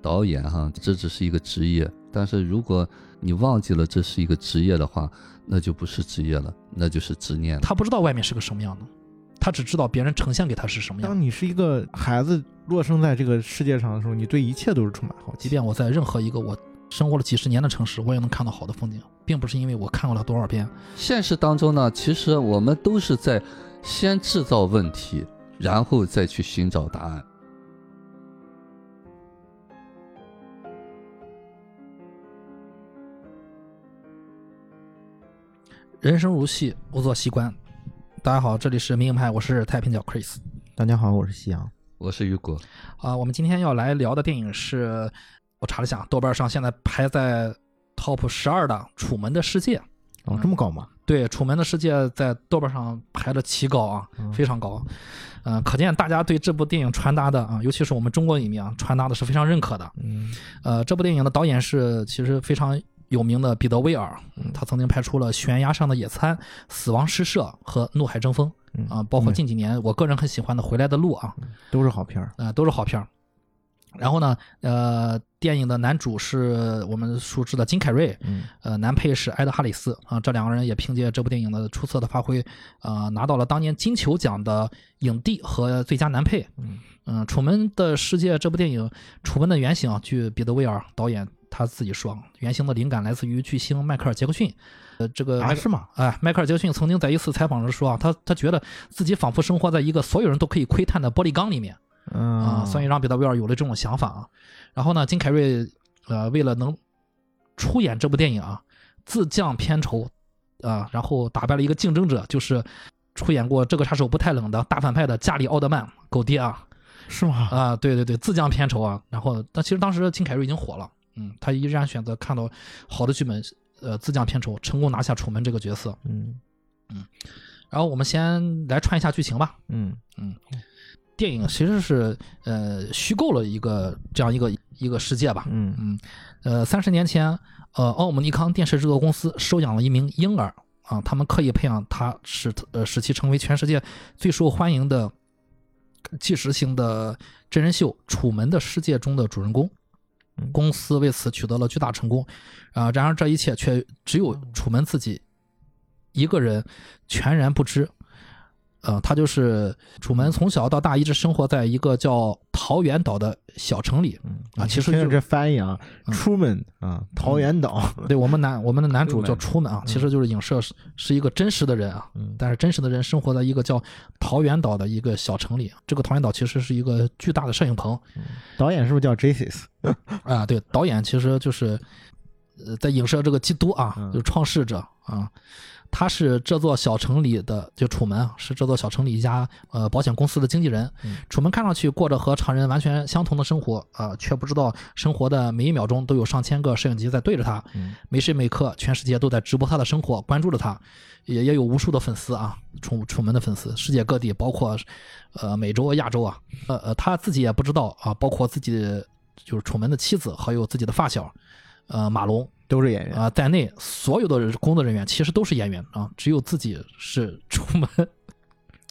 导演哈，这只是一个职业，但是如果你忘记了这是一个职业的话，那就不是职业了，那就是执念。他不知道外面是个什么样的，他只知道别人呈现给他是什么样。当你是一个孩子落生在这个世界上的时候，你对一切都是充满好奇。即便我在任何一个我生活了几十年的城市，我也能看到好的风景，并不是因为我看过了多少遍。现实当中呢，其实我们都是在先制造问题，然后再去寻找答案。人生如戏，勿做戏官。大家好，这里是明影派，我是太平角 Chris 大家好，我是夕阳。我是雨果，啊、我们今天要来聊的电影是，我查了一下，豆瓣上现在排在 Top 十二的《楚门的世界》。哦，这么高吗？对，《楚门的世界》在豆瓣上排的奇高啊，嗯非常高。嗯、可见大家对这部电影传达的啊，尤其是我们中国影迷啊，传达的是非常认可的。嗯呃，这部电影的导演是其实非常有名的彼得·威尔，嗯。他曾经拍出了《悬崖上的野餐》《死亡诗社》和《怒海争锋》嗯。啊，包括近几年我个人很喜欢的《回来的路》啊，都是好片儿。啊，都是好片儿。然后呢，呃，电影的男主是我们熟知的金凯瑞，嗯。呃，男配是埃德哈里斯啊，这两个人也凭借这部电影的出色的发挥，呃，拿到了当年金球奖的影帝和最佳男配。嗯。嗯，楚门的世界》这部电影，楚门的原型啊，据彼得·威尔导演他自己说，原型的灵感来自于巨星迈克尔·杰克逊。呃，这个啊是吗？哎，迈克尔·杰克逊曾经在一次采访中说啊，他他觉得自己仿佛生活在一个所有人都可以窥探的玻璃缸里面。嗯啊，所以让彼得·威尔有了这种想法啊。然后呢，金凯瑞呃为了能出演这部电影啊，自降片酬啊，然后打败了一个竞争者，就是出演过《这个杀手不太冷》的大反派的加里·奥德曼狗爹啊是吗？啊，对对对，自降片酬啊。然后，但其实当时金凯瑞已经火了，嗯，他依然选择看到好的剧本，呃，自降片酬，成功拿下楚门这个角色。嗯嗯然后我们先来串一下剧情吧。嗯嗯电影其实是呃虚构了一个这样一个一个世界吧。嗯嗯，呃，三十年前，呃，奥姆尼康电视制作公司收养了一名婴儿啊，他们刻意培养他，使呃使其成为全世界最受欢迎的纪实型的真人秀《楚门的世界》中的主人公嗯。公司为此取得了巨大成功，啊，然而这一切却只有楚门自己一个人全然不知。呃，他就是楚门，从小到大一直生活在一个叫桃源岛的小城里。嗯啊其实就是这翻译啊嗯，Truman 啊，桃源岛。对我们男我们的男主叫楚门啊，嗯其实就是影射是是一个真实的人啊，嗯但是真实的人生活在一个叫桃源岛的一个小城里。这个桃源岛其实是一个巨大的摄影棚导演是不是叫 Jesus？啊。对，导演其实就是呃在影射这个基督啊，嗯就是创世者啊。他是这座小城里的，就楚门啊，是这座小城里一家呃保险公司的经纪人。嗯楚门看上去过着和常人完全相同的生活啊、却不知道生活的每一秒钟都有上千个摄影机在对着他。嗯每时每刻，全世界都在直播他的生活，关注着他，也也有无数的粉丝啊，楚楚门的粉丝，世界各地，包括呃美洲、亚洲啊，呃呃，他自己也不知道啊，包括自己就是楚门的妻子，还有自己的发小，呃马龙都是演员。啊、在内，所有的工作人员其实都是演员啊，只有自己是楚门。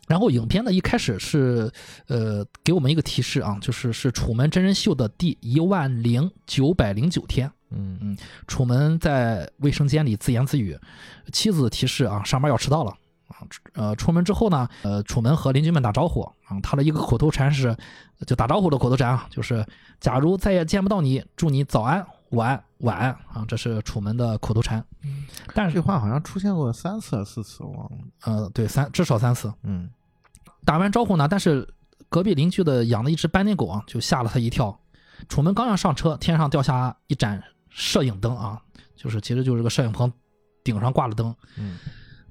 然后影片呢一开始是呃给我们一个提示啊，就是是楚门真人秀的第一万零九百零九天。嗯楚门在卫生间里自言自语，妻子提示啊，上班要迟到了啊。呃，出门之后呢，呃，楚门和邻居们打招呼啊，他的一个口头禅是，就打招呼的口头禅啊，就是假如再也见不到你，祝你早安、晚安啊，这是楚门的口头禅。但是这话好像出现过三次还是四次，我忘了。呃，对三至少三次嗯打完招呼呢，但是隔壁邻居的养的一只斑点狗啊，就吓了他一跳。楚门刚要上车，天上掉下一盏摄影灯啊，就是其实就是这个摄影棚顶上挂了灯，嗯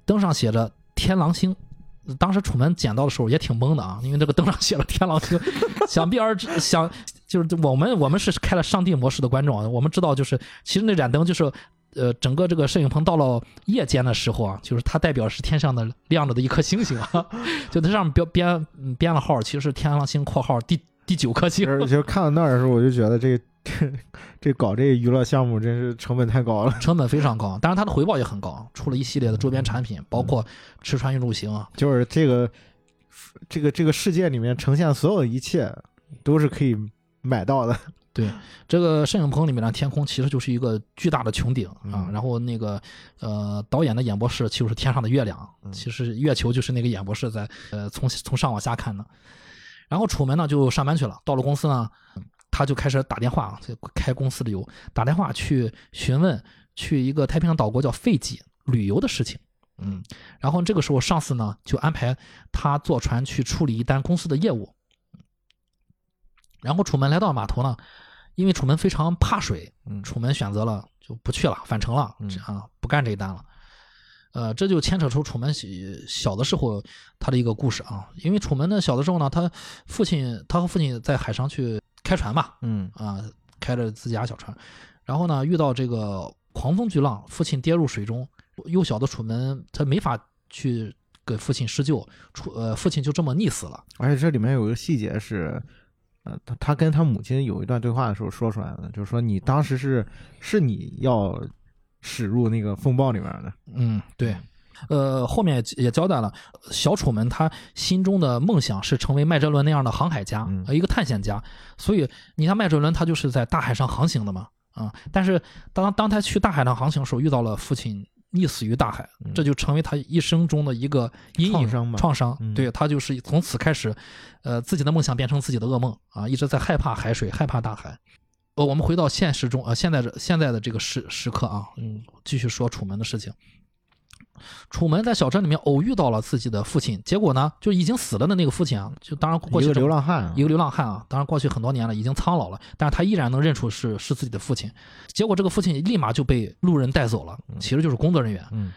灯上写着“天狼星”。当时楚门捡到的时候也挺懵的啊，因为这个灯上写了“天狼星”，想必而知，想就是我们我们是开了上帝模式的观众啊，我们知道就是其实那盏灯就是。呃，整个这个摄影棚到了夜间的时候啊，就是它代表是天上的亮着的一颗星星啊，就它上面标编嗯编了号，其实是天狼星（括号第第九颗星 其实看到那儿的时候，我就觉得这这这搞这娱乐项目真是成本太高了。成本非常高，当然它的回报也很高，出了一系列的周边产品，包括吃穿用住行啊，就是这个这个这个世界里面呈现所有一切都是可以买到的。对，这个摄影棚里面的天空其实就是一个巨大的穹顶啊，嗯然后那个呃导演的演播室就是天上的月亮，嗯其实月球就是那个演播室在呃从从上往下看的。然后楚门呢就上班去了，到了公司呢，他就开始打电话，就开公司的油，打电话去询问去一个太平洋岛国叫费济旅游的事情。嗯，然后这个时候上司呢就安排他坐船去处理一单公司的业务。然后楚门来到码头呢，因为楚门非常怕水，嗯楚门选择了就不去了，返程了，啊不干这一单了。呃，这就牵扯出楚门小小的时候他的一个故事啊。因为楚门呢小的时候呢，他父亲他和父亲在海上去开船嘛，嗯啊，开着自家小船，然后呢遇到这个狂风巨浪，父亲跌入水中，幼小的楚门他没法去给父亲施救，楚呃父亲就这么溺死了。而且这里面有一个细节是，呃，他他跟他母亲有一段对话的时候说出来的，就是说你当时是是你要驶入那个风暴里面的，嗯，对。呃，后面也也交代了，小楚门他心中的梦想是成为麦哲伦那样的航海家，嗯呃一个探险家。所以你看麦哲伦他就是在大海上航行的嘛，啊、但是当当他去大海上航行的时候，遇到了父亲溺死于大海，嗯这就成为他一生中的一个阴影创伤对他就是从此开始，呃，自己的梦想变成自己的噩梦啊，一直在害怕海水，害怕大海。呃，我们回到现实中，呃，现在这现在的这个时时刻啊，嗯，继续说楚门的事情。楚门在小镇里面偶遇到了自己的父亲，结果呢，就已经死了的那个父亲啊，就当然过去一个流浪汉啊，一个流浪汉啊，当然过去很多年了，已经苍老了，但是他依然能认出是是自己的父亲。结果这个父亲立马就被路人带走了，其实就是工作人员。嗯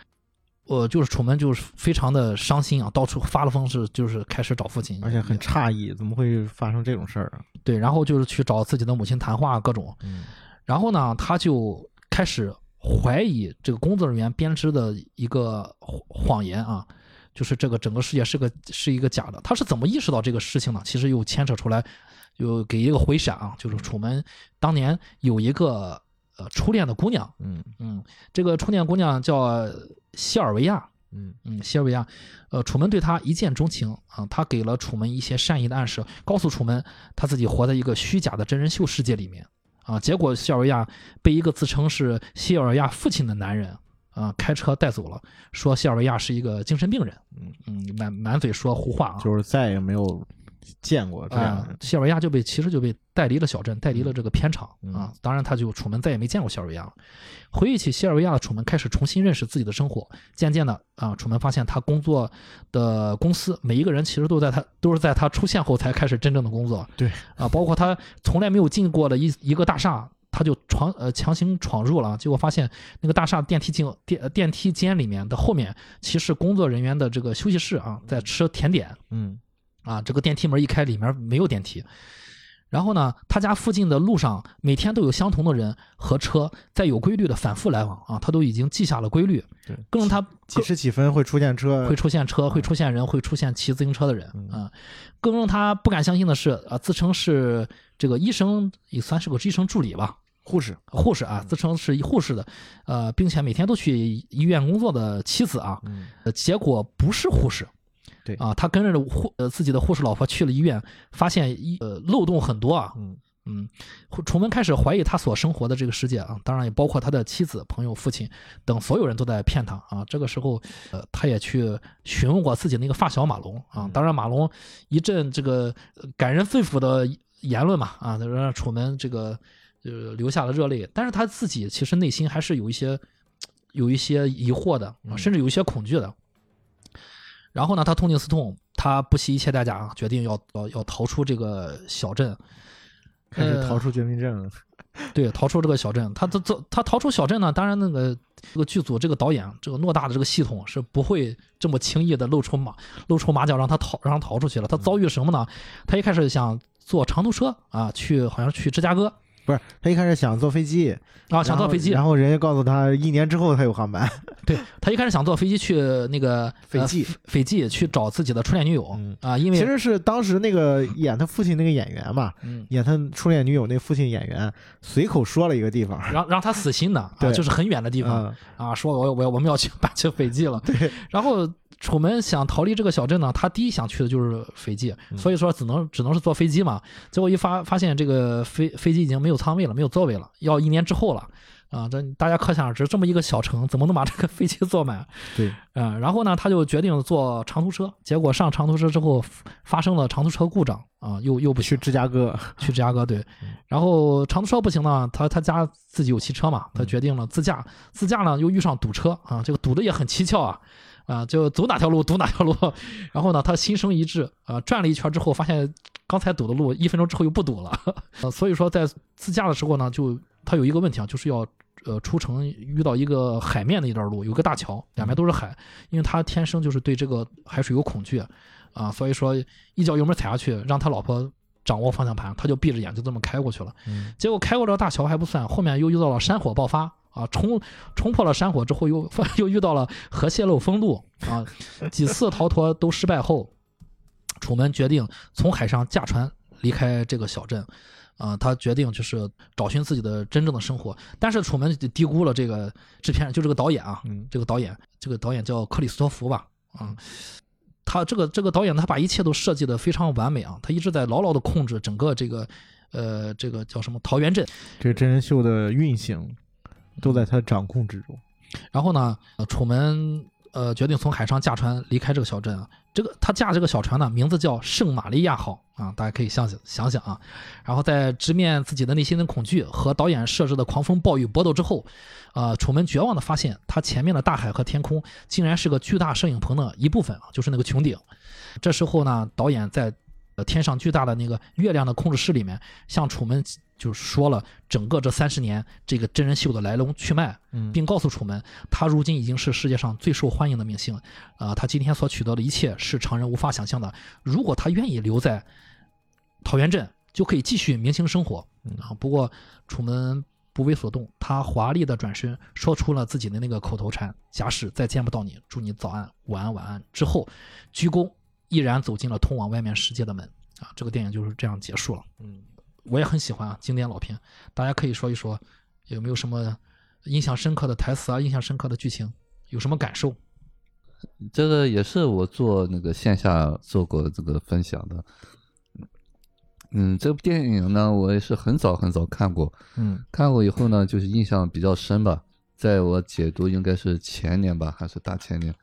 呃，就是楚门就是非常的伤心啊，到处发了疯是就是开始找父亲，而且很诧异，怎么会发生这种事儿啊？对，然后就是去找自己的母亲谈话各种，嗯然后呢，他就开始怀疑这个工作人员编织的一个谎谎言啊，就是这个整个世界是个是一个假的。他是怎么意识到这个事情呢？其实又牵扯出来，又给一个回闪啊，就是楚门当年有一个呃初恋的姑娘，嗯嗯，这个初恋姑娘叫西尔维亚，嗯嗯，西尔维亚，呃，楚门对她一见钟情啊，他给了楚门一些善意的暗示，告诉楚门他自己活在一个虚假的真人秀世界里面啊。结果西尔维亚被一个自称是西尔维亚父亲的男人啊开车带走了，说西尔维亚是一个精神病人，嗯嗯，满满嘴说胡话啊。就是再也没有见过这样西尔维亚就被其实就被带离了小镇，带离了这个片场嗯啊。当然，他就楚门再也没见过西尔维亚了。回忆起西尔维亚的楚门，开始重新认识自己的生活。渐渐的啊，楚门发现他工作的公司每一个人其实都在他都是在他出现后才开始真正的工作。对啊，包括他从来没有进过的一一个大厦。他就闯呃强行闯入了，结果发现那个大厦电梯进电呃电梯间里面的后面，其实工作人员的这个休息室啊，在吃甜点。嗯啊，这个电梯门一开，里面没有电梯。然后呢，他家附近的路上每天都有相同的人和车在有规律的反复来往啊，他都已经记下了规律。对，更让他几时几分会出现车会出现车，会出现人，会出现骑自行车的人嗯啊。更让他不敢相信的是，啊，自称是这个医生，也算是个医生助理吧，护士，护士啊，自称是护士的，呃，并且每天都去医院工作的妻子啊，结果不是护士。对啊，他跟着护呃自己的护士老婆去了医院，发现医呃漏洞很多啊。嗯嗯，楚门开始怀疑他所生活的这个世界啊，当然也包括他的妻子、朋友、父亲等所有人都在骗他啊。这个时候，呃，他也去询问过自己那个发小马龙啊。嗯当然，马龙一阵这个呃感人肺腑的言论嘛啊，让楚门这个呃流下了热泪。但是他自己其实内心还是有一些有一些疑惑的啊，嗯甚至有一些恐惧的。然后呢，他痛定思痛，他不惜一切代价啊，决定要要要逃出这个小镇。开始呃逃出绝命镇了。对，逃出这个小镇。他他他他逃出小镇呢，当然那个这个剧组这个导演这个偌大的这个系统是不会这么轻易的露出马露出马脚让他逃让他逃出去了。他遭遇什么呢？他一开始想坐长途车啊，去好像去芝加哥不是，他一开始想坐飞机，啊，想坐飞机。然后人家告诉他一年之后才有航班。对他一开始想坐飞机去那个 斐济呃斐济去找自己的初恋女友嗯啊，因为其实是当时那个演他父亲那个演员嘛，嗯，演他初恋女友那父亲演员随口说了一个地方，让 让他死心的啊，对就是很远的地方。嗯啊，说我我我们要去搬去斐济了。对，然后楚门想逃离这个小镇呢，他第一想去的就是斐济，所以说只能只能是坐飞机嘛。结果一发发现这个飞飞机已经没有舱位了，没有座位了，要一年之后了。啊，这大家可想而知，这么一个小城，怎么能把这个飞机坐满？对，嗯，然后呢，他就决定坐长途车，结果上长途车之后发生了长途车故障，啊，又又不去芝加哥，去芝加哥，对，然后长途车不行呢，他他家自己有汽车嘛，他决定了自驾，自驾呢又遇上堵车啊，这个堵的也很蹊跷啊，啊，就走哪条路堵哪条路，然后呢，他心生一志，啊，转了一圈之后发现刚才堵的路一分钟之后又不堵了，呃，所以说在自驾的时候呢，就他有一个问题啊，就是要。呃，出城遇到一个海面的一段路，有个大桥，两边都是海，因为他天生就是对这个海水有恐惧，啊，所以说一脚油门踩下去，让他老婆掌握方向盘，他就闭着眼就这么开过去了。结果开过这个大桥还不算，后面又遇到了山火爆发，啊，冲冲破了山火之后，又 又遇到了核泄漏封路，啊，几次逃脱都失败后，楚门决定从海上驾船离开这个小镇。啊，他决定就是找寻自己的真正的生活，但是楚门低估了这个制片人，就这个导演啊，这个导演，这个导演叫克里斯托弗吧，啊，他这个这个导演他把一切都设计的非常完美啊，他一直在牢牢的控制整个这个，呃，这个叫什么桃源镇，这个真人秀的运行都在他掌控之中。然后呢，楚门呃决定从海上驾船离开这个小镇啊。这个他驾这个小船呢，名字叫圣玛利亚号啊，大家可以想想想想啊。然后在直面自己的内心的恐惧和导演设置的狂风暴雨搏斗之后，呃，楚门绝望的发现，他前面的大海和天空竟然是个巨大摄影棚的一部分啊，就是那个穹顶。这时候呢，导演在天上巨大的那个月亮的控制室里面，向楚门。就说了整个这三十年这个真人秀的来龙去脉，并告诉楚门，他如今已经是世界上最受欢迎的明星，啊，他今天所取得的一切是常人无法想象的。如果他愿意留在桃源镇，就可以继续明星生活。啊，不过楚门不为所动，他华丽的转身说出了自己的那个口头禅：“假使再见不到你，祝你早安、晚安、晚安。”之后鞠躬，毅然走进了通往外面世界的门。啊，这个电影就是这样结束了。嗯。我也很喜欢啊，经典老片，大家可以说一说，有没有什么印象深刻的台词啊，印象深刻的剧情，有什么感受？这个也是我做那个线下做过这个分享的。嗯，这部电影呢，我也是很早很早看过，嗯，看过以后呢，就是印象比较深吧。在我解读应该是前年吧，还是大前年，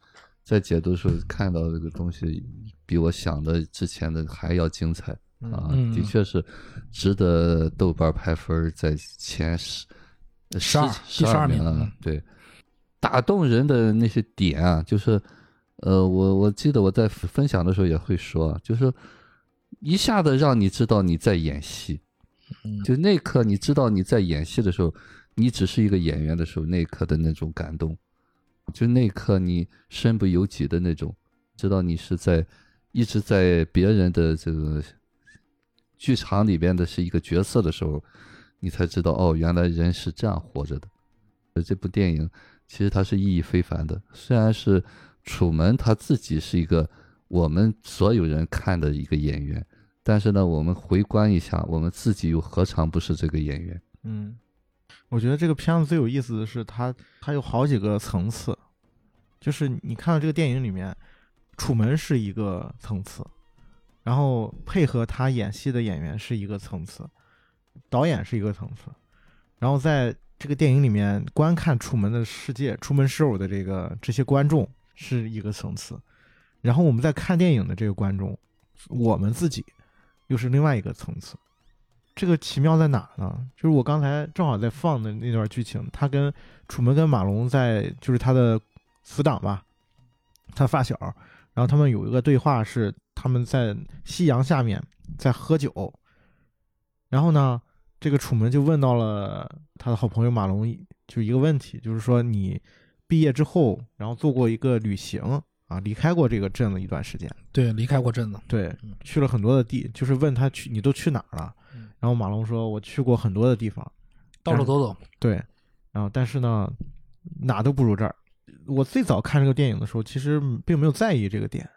在解读的时候看到这个东西，比我想的之前的还要精彩。啊，的确是值得豆瓣排分在前十十二十二名了。对，打动人的那些点啊，就是呃，我我记得我在分享的时候也会说，就是一下子让你知道你在演戏，就那刻你知道你在演戏的时候，你只是一个演员的时候，那一刻的那种感动，就那刻你身不由己的那种，知道你是在一直在别人的这个。剧场里边的是一个角色的时候，你才知道哦，原来人是这样活着的。这部电影其实它是意义非凡的。虽然是楚门他自己是一个我们所有人看的一个演员，但是呢，我们回观一下，我们自己又何尝不是这个演员？嗯，我觉得这个片子最有意思的是，它它有好几个层次，就是你看到这个电影里面，楚门是一个层次。然后配合他演戏的演员是一个层次，导演是一个层次，然后在这个电影里面观看《楚门的世界》《楚门 show》的这个这些观众是一个层次，然后我们在看电影的这个观众，我们自己又是另外一个层次。这个奇妙在哪呢？就是我刚才正好在放的那段剧情，他跟楚门跟马龙在就是他的死党吧，他发小，然后他们有一个对话是。他们在夕阳下面在喝酒，然后呢，这个楚门就问到了他的好朋友马龙，就一个问题，就是说你毕业之后，然后做过一个旅行啊，离开过这个镇子一段时间。对，离开过镇子，对，去了很多的地，就是问他去你都去哪儿了？然后马龙说，我去过很多的地方，到处走走。对，然后但是呢，哪都不如这儿。我最早看这个电影的时候，其实并没有在意这个点。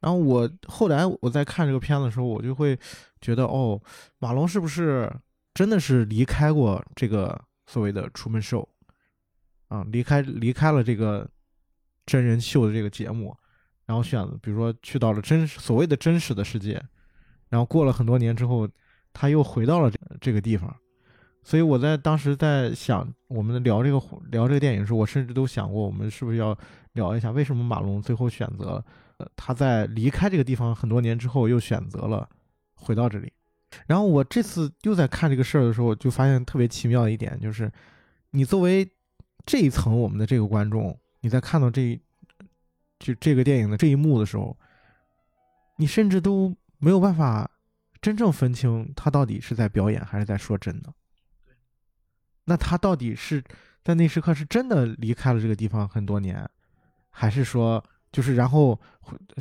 然后我后来我在看这个片子的时候，我就会觉得，哦，马龙是不是真的是离开过这个所谓的《楚门秀》啊？离开离开了这个真人秀的这个节目，然后选，比如说去到了真所谓的真实的世界，然后过了很多年之后，他又回到了这这个地方。所以我在当时在想，我们聊这个聊这个电影的时候，我甚至都想过，我们是不是要聊一下为什么马龙最后选择，呃，他在离开这个地方很多年之后，又选择了回到这里。然后我这次又在看这个事儿的时候，就发现特别奇妙的一点，就是你作为这一层我们的这个观众，你在看到这就这个电影的这一幕的时候，你甚至都没有办法真正分清他到底是在表演还是在说真的。那他到底是在那时刻是真的离开了这个地方很多年，还是说就是然后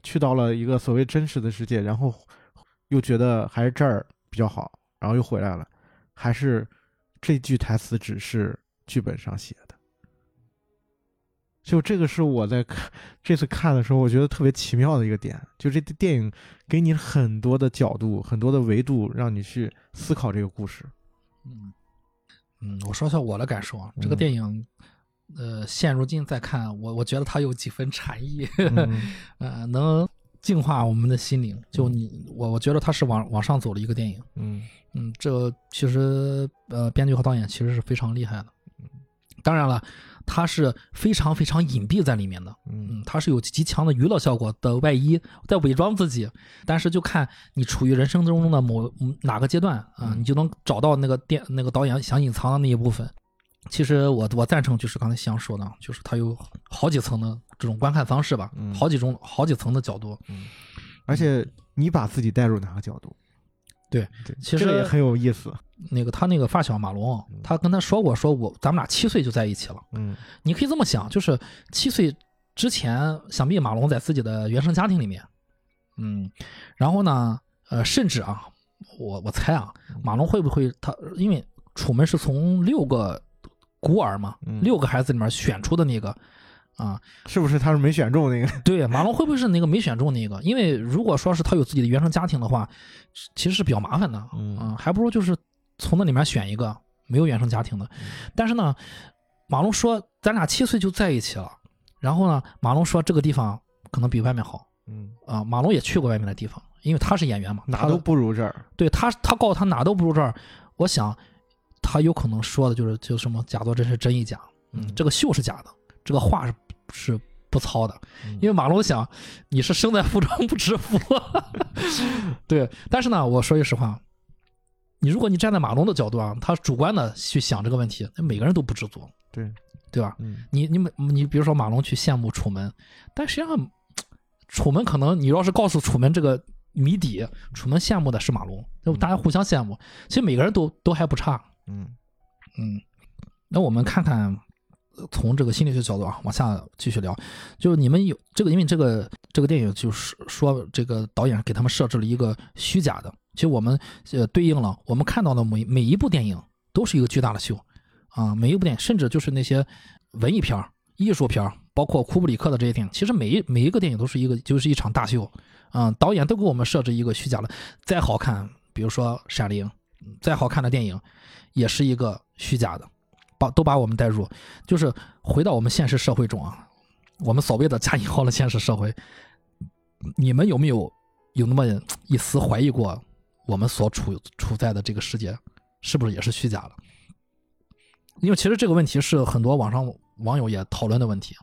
去到了一个所谓真实的世界，然后又觉得还是这儿比较好，然后又回来了，还是这句台词只是剧本上写的？就这个是我在看这次看的时候，我觉得特别奇妙的一个点，就这电影给你很多的角度、很多的维度，让你去思考这个故事。嗯。嗯，我说一下我的感受啊。这个电影，呃，现如今再看，我我觉得它有几分禅意，呃，能净化我们的心灵。就你，我我觉得它是往往上走的一个电影。嗯嗯，这其实呃，编剧和导演其实是非常厉害的。当然了，它是非常非常隐蔽在里面的。嗯，它是有极强的娱乐效果的外衣在伪装自己，但是就看你处于人生中的某哪个阶段啊，你就能找到那个电那个导演想隐藏的那一部分。其实我我赞成就是刚才香说的，就是它有好几层的这种观看方式吧，好几种好几层的角度。嗯，而且你把自己带入哪个角度？对对，其实也很有意思。那个他那个发小马龙，他跟他说过，说我咱们俩七岁就在一起了。嗯，你可以这么想，就是七岁之前，想必马龙在自己的原生家庭里面。嗯，然后呢，呃，甚至啊，我我猜啊，马龙会不会他因为楚门是从六个孤儿嘛，六个孩子里面选出的那个。啊，是不是他是没选中那个？对，马龙会不会是那个没选中那个？因为如果说是他有自己的原生家庭的话，其实是比较麻烦的。嗯，还不如就是从那里面选一个没有原生家庭的。但是呢，马龙说咱俩七岁就在一起了。然后呢，马龙说这个地方可能比外面好。嗯，啊，马龙也去过外面的地方，因为他是演员嘛，哪都不如这儿。对他，他告诉他哪都不如这儿。我想他有可能说的就是就什么假作真是真亦假。嗯，这个秀是假的，这个话是。是不糙的，因为马龙想你是生在福中不知福，对。但是呢，我说句实话，你如果你站在马龙的角度啊，他主观的去想这个问题，那每个人都不知足，对对吧？嗯你你们你比如说马龙去羡慕楚门，但实际上楚门可能你要是告诉楚门这个谜底，楚门羡慕的是马龙，那大家互相羡慕，其实每个人都都还不差，嗯嗯。那我们看看。从这个心理学角度啊，往下继续聊，就是你们有这个，因为这个这个电影就是说，这个导演给他们设置了一个虚假的。其实我们呃对应了我们看到的每每一部电影都是一个巨大的秀啊，每一部电影甚至就是那些文艺片、艺术片，包括库布里克的这些电影，其实每一每一个电影都是一个就是一场大秀啊。导演都给我们设置一个虚假的，再好看，比如说《闪灵》，再好看的电影也是一个虚假的。把都把我们带入，就是回到我们现实社会中啊，我们所谓的加引号的现实社会，你们有没有有那么一丝怀疑过，我们所处处在的这个世界是不是也是虚假的？因为其实这个问题是很多网上网友也讨论的问题。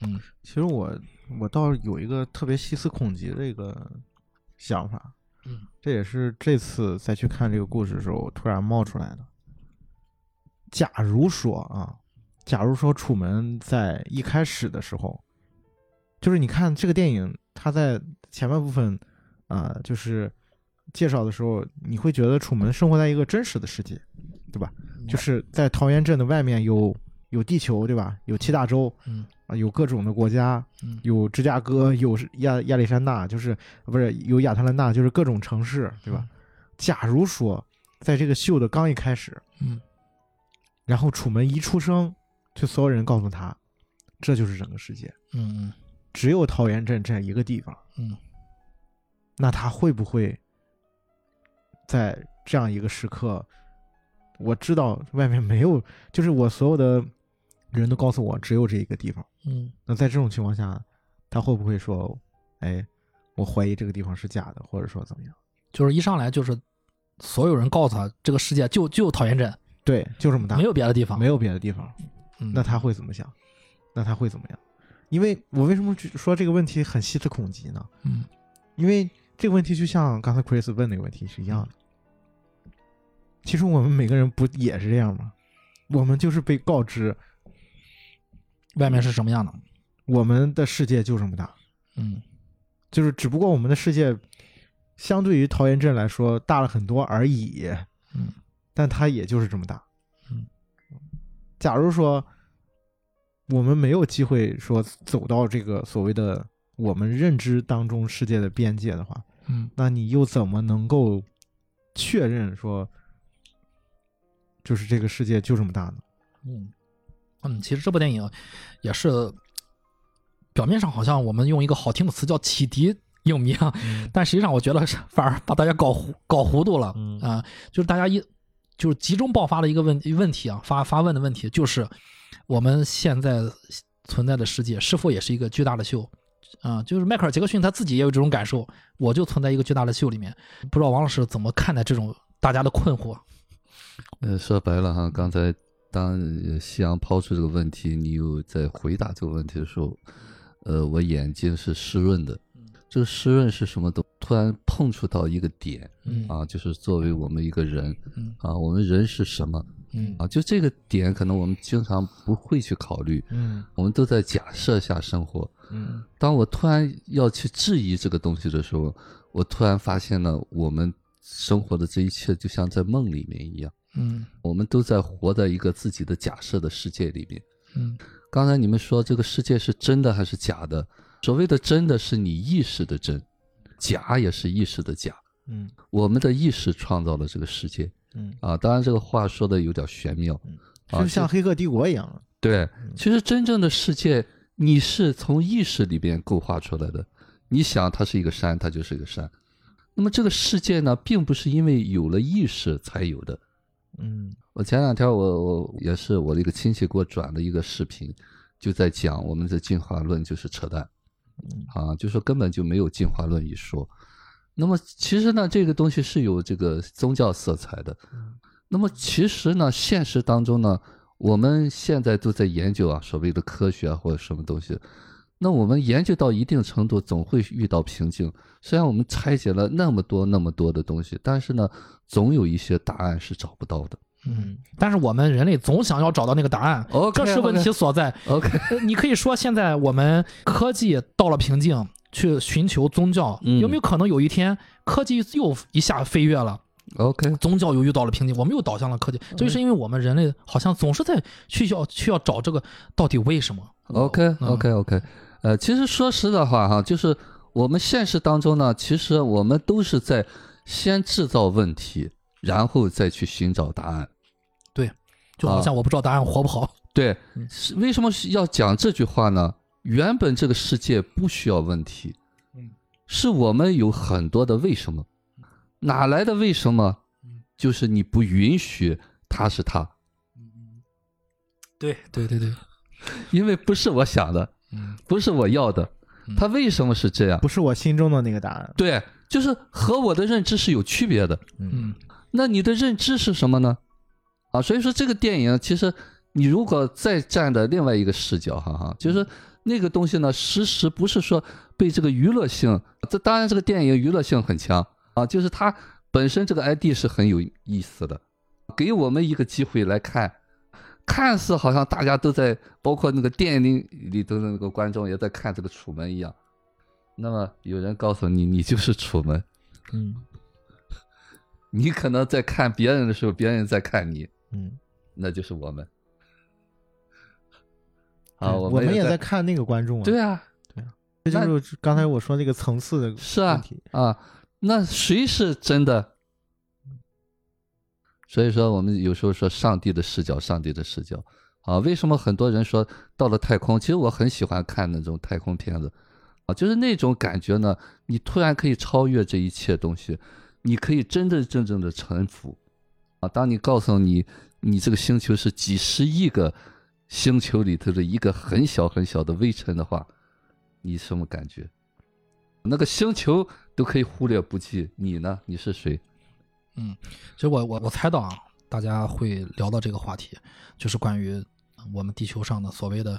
嗯，其实我我倒有一个特别细思恐极的一个想法，嗯，这也是这次再去看这个故事的时候突然冒出来的。假如说啊，假如说楚门在一开始的时候，就是你看这个电影，他在前半部分啊，就是介绍的时候，你会觉得楚门生活在一个真实的世界，对吧？就是在桃源镇的外面有有地球，对吧？有七大洲，嗯啊，有各种的国家，嗯，有芝加哥，有亚亚历山大，就是不是有亚特兰大，就是各种城市，对吧？假如说在这个秀的刚一开始，嗯。然后楚门一出生，就所有人告诉他，这就是整个世界。嗯嗯，只有桃源镇这样一个地方。嗯，那他会不会在这样一个时刻？我知道外面没有，就是我所有的人都告诉我只有这一个地方。嗯，那在这种情况下，他会不会说哎，我怀疑这个地方是假的，或者说怎么样？就是一上来就是所有人告诉他这个世界就就桃源镇，对，就这么大，没有别的地方。没有别的地方，嗯那他会怎么想？那他会怎么样？因为我为什么说这个问题很细思恐极呢？嗯因为这个问题就像刚才 Chris 问那个问题是一样的。其实我们每个人不也是这样吗？我们就是被告知外面是什么样的？我们的世界就这么大，嗯就是只不过我们的世界相对于桃源镇来说大了很多而已，嗯，但它也就是这么大。嗯，假如说我们没有机会说走到这个所谓的我们认知当中世界的边界的话，嗯那你又怎么能够确认说，就是这个世界就这么大呢？嗯嗯，其实这部电影也是表面上好像我们用一个好听的词叫启迪影迷啊，但实际上我觉得是反而把大家搞糊搞糊涂了嗯啊、就是大家一就是集中爆发的一个问问题啊，发发问的问题就是我们现在存在的世界是否也是一个巨大的秀啊、就是迈克尔·杰克逊他自己也有这种感受，我就存在一个巨大的秀里面，不知道王老师怎么看待这种大家的困惑？呃，说白了哈，刚才当夕阳抛出这个问题，你有在回答这个问题的时候，呃，我眼睛是湿润的。这个湿润是什么都突然碰触到一个点嗯啊，就是作为我们一个人嗯啊，我们人是什么嗯啊？就这个点，可能我们经常不会去考虑，嗯我们都在假设下生活。嗯当我突然要去质疑这个东西的时候，我突然发现了我们生活的这一切就像在梦里面一样。嗯我们都在活在一个自己的假设的世界里面。嗯刚才你们说这个世界是真的还是假的？所谓的真的是你意识的真，假也是意识的假。嗯我们的意识创造了这个世界嗯，啊，当然这个话说的有点玄妙啊，就像《黑客帝国》一样。对，其实真正的世界你是从意识里边构画出来的。你想它是一个山，它就是一个山。那么这个世界呢，并不是因为有了意识才有的。嗯我前两天我我也是我的一个亲戚给我转了一个视频，就在讲我们的进化论就是扯淡，啊，就说根本就没有进化论一说。那么其实呢，这个东西是有这个宗教色彩的。那么其实呢，现实当中呢，我们现在都在研究啊，所谓的科学啊或者什么东西。那我们研究到一定程度，总会遇到瓶颈。虽然我们拆解了那么多那么多的东西，但是呢，总有一些答案是找不到的。嗯，但是我们人类总想要找到那个答案这是问题所在。OK，呃 你可以说现在我们科技到了瓶颈，去寻求宗教，嗯有没有可能有一天科技又一下飞跃了，OK，宗教又遇到了瓶颈，我们又导向了科技？这就是因为我们人类好像总是在去要去要找这个到底为什么。OK 嗯 OK OK，呃，其实说实的话哈，就是我们现实当中呢，其实我们都是在先制造问题，然后再去寻找答案。就好像我不知道答案活不好。对为什么要讲这句话呢？原本这个世界不需要问题，嗯，是我们有很多的为什么，哪来的为什么嗯？就是你不允许他是他，对对对对，因为不是我想的，嗯不是我要的他，为什么是这样？不是我心中的那个答案。对，就是和我的认知是有区别的。嗯那你的认知是什么呢？啊，所以说这个电影其实你如果再站的另外一个视角，哈哈，就是那个东西呢，实时不是说被这个娱乐性，这当然这个电影娱乐性很强啊，就是它本身这个 ID 是很有意思的，给我们一个机会来看，看似好像大家都在，包括那个电影里里头的那个观众也在看这个楚门一样。那么有人告诉你，你就是楚门，嗯。你可能在看别人的时候，别人在看你，嗯，那就是我们。啊，对我们也在看那个观众啊。对啊，这就是刚才我说那个层次的是啊问题。啊，那谁是真的？所以说，我们有时候说上帝的视角，上帝的视角啊，为什么很多人说到了太空？其实我很喜欢看那种太空片子啊，就是那种感觉呢，你突然可以超越这一切东西，你可以真真正正的臣服啊。当你告诉你，你这个星球是几十亿个星球里头的一个很小很小的微尘的话，你什么感觉？那个星球都可以忽略不计，你呢？你是谁？嗯其实我我我猜到啊，大家会聊到这个话题，就是关于我们地球上的所谓的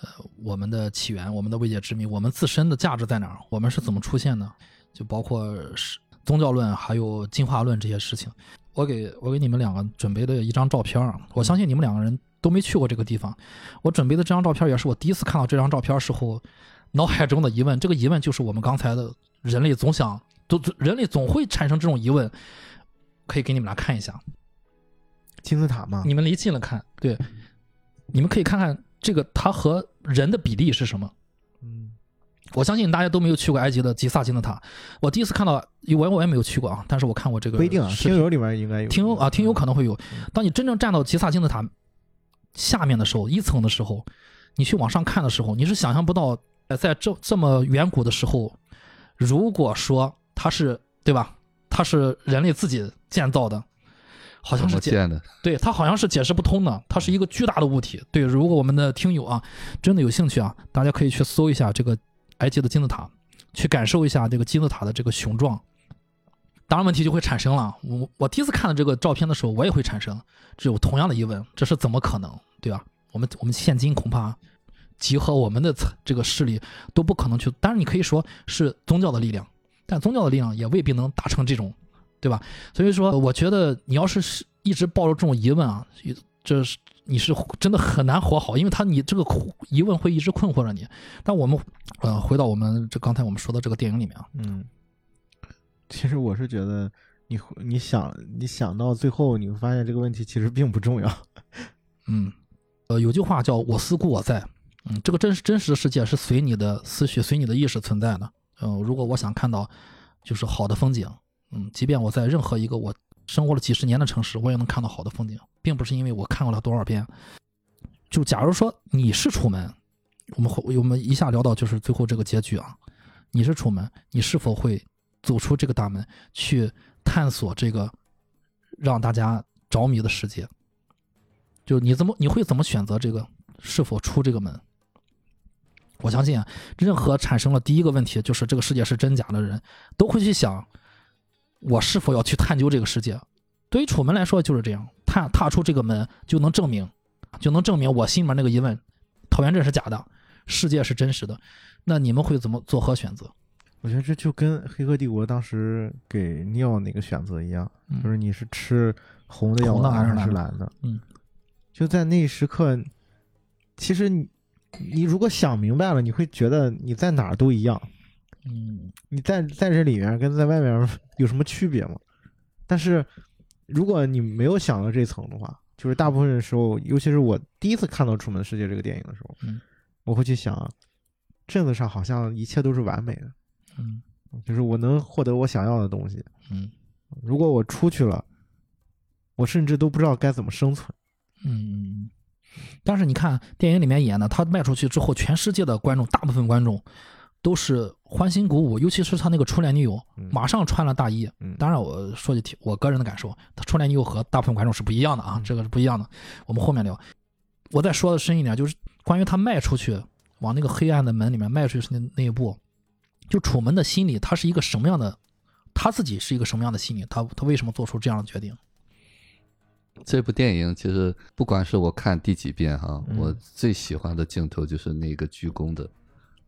呃我们的起源、我们的未解之谜、我们自身的价值在哪儿，我们是怎么出现的，就包括是宗教论还有进化论这些事情。我给我给你们两个准备的一张照片啊，我相信你们两个人都没去过这个地方。我准备的这张照片也是我第一次看到这张照片时候脑海中的疑问。这个疑问就是我们刚才的人类总想都人类总会产生这种疑问，可以给你们俩看一下。金字塔嘛，你们离近了看，对，你们可以看看这个它和人的比例是什么。嗯，我相信大家都没有去过埃及的吉萨金字塔。我第一次看到，我我也没有去过啊，但是我看过这个不一定啊，听友里面应该有，听友啊，听友可能会有。当你真正站到吉萨金字塔下面的时候，一层的时候，你去往上看的时候，你是想象不到，呃在这这么远古的时候，如果说它是对吧，它是人类自己建造的，好像是建的？对，它好像是解释不通的，它是一个巨大的物体。对，如果我们的听友啊真的有兴趣啊，大家可以去搜一下这个埃及的金字塔，去感受一下这个金字塔的这个雄壮。当然，问题就会产生了。我我第一次看到这个照片的时候，我也会产生这有同样的疑问：这是怎么可能？对吧？我们我们现今恐怕集合我们的这个势力都不可能去。当然，你可以说是宗教的力量，但宗教的力量也未必能达成这种，对吧？所以说，我觉得你要是是一直抱着这种疑问啊，这是你是真的很难活好，因为他你这个疑问会一直困惑着你。但我们呃，回到我们这刚才我们说的这个电影里面啊，嗯，其实我是觉得你你想你想到最后，你会发现这个问题其实并不重要。嗯，呃，有句话叫“我思故我在”，嗯，这个真实真实的世界是随你的思绪、随你的意识存在的。嗯、如果我想看到就是好的风景，嗯，即便我在任何一个我生活了几十年的城市，我也能看到好的风景，并不是因为我看过了多少遍。就假如说你是楚门，我们会我们一下聊到就是最后这个结局啊，你是楚门，你是否会走出这个大门，去探索这个让大家着迷的世界？就你怎么你会怎么选择这个是否出这个门？我相信啊，任何产生了第一个问题就是这个世界是真假的人，都会去想，我是否要去探究这个世界。对于楚门来说就是这样，踏踏出这个门就能证明，就能证明我心里面那个疑问，桃源镇是假的，世界是真实的。那你们会怎么做何选择？我觉得这就跟《黑客帝国》当时给尼奥那个选择一样，嗯就是你是吃红的药还是蓝的？嗯，就在那一时刻，其实你你如果想明白了，你会觉得你在哪儿都一样。嗯你在在这里面跟在外面 有什么区别吗？但是如果你没有想到这层的话，就是大部分的时候，尤其是我第一次看到《楚门世界》这个电影的时候，嗯我会去想，镇子上好像一切都是完美的，嗯就是我能获得我想要的东西。嗯如果我出去了，我甚至都不知道该怎么生存。嗯。但是你看电影里面演的，他卖出去之后，全世界的观众，大部分观众都是欢欣鼓舞，尤其是他那个初恋女友，嗯马上穿了大衣。嗯，当然，我说句题，我个人的感受，他初恋女友和大部分观众是不一样的啊，嗯这个是不一样的。我们后面聊。我再说的深一点，就是关于他迈出去往那个黑暗的门里面迈出去那那一步，就楚门的心理，他是一个什么样的，他自己是一个什么样的心理，他他为什么做出这样的决定？这部电影其实不管是我看第几遍哈，嗯我最喜欢的镜头就是那个鞠躬的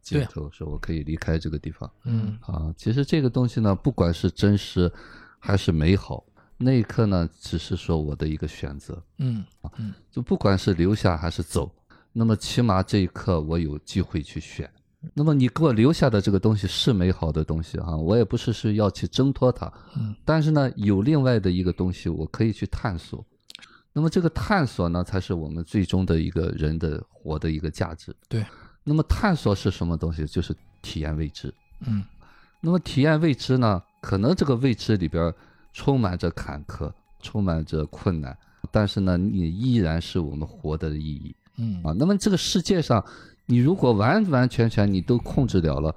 镜对头，说我可以离开这个地方嗯啊。其实这个东西呢，不管是真实还是美好，那一刻呢，只是说我的一个选择，嗯啊就不管是留下还是走，那么起码这一刻我有机会去选。那么你给我留下的这个东西是美好的东西啊，我也不是是要去挣脱它，嗯但是呢，有另外的一个东西我可以去探索。那么这个探索呢，才是我们最终的一个人的活的一个价值。对。那么探索是什么东西？就是体验未知。嗯那么体验未知呢，可能这个未知里边儿充满着坎坷，充满着困难，但是呢，你依然是我们活的意义嗯啊。那么这个世界上，你如果完完全全你都控制了了，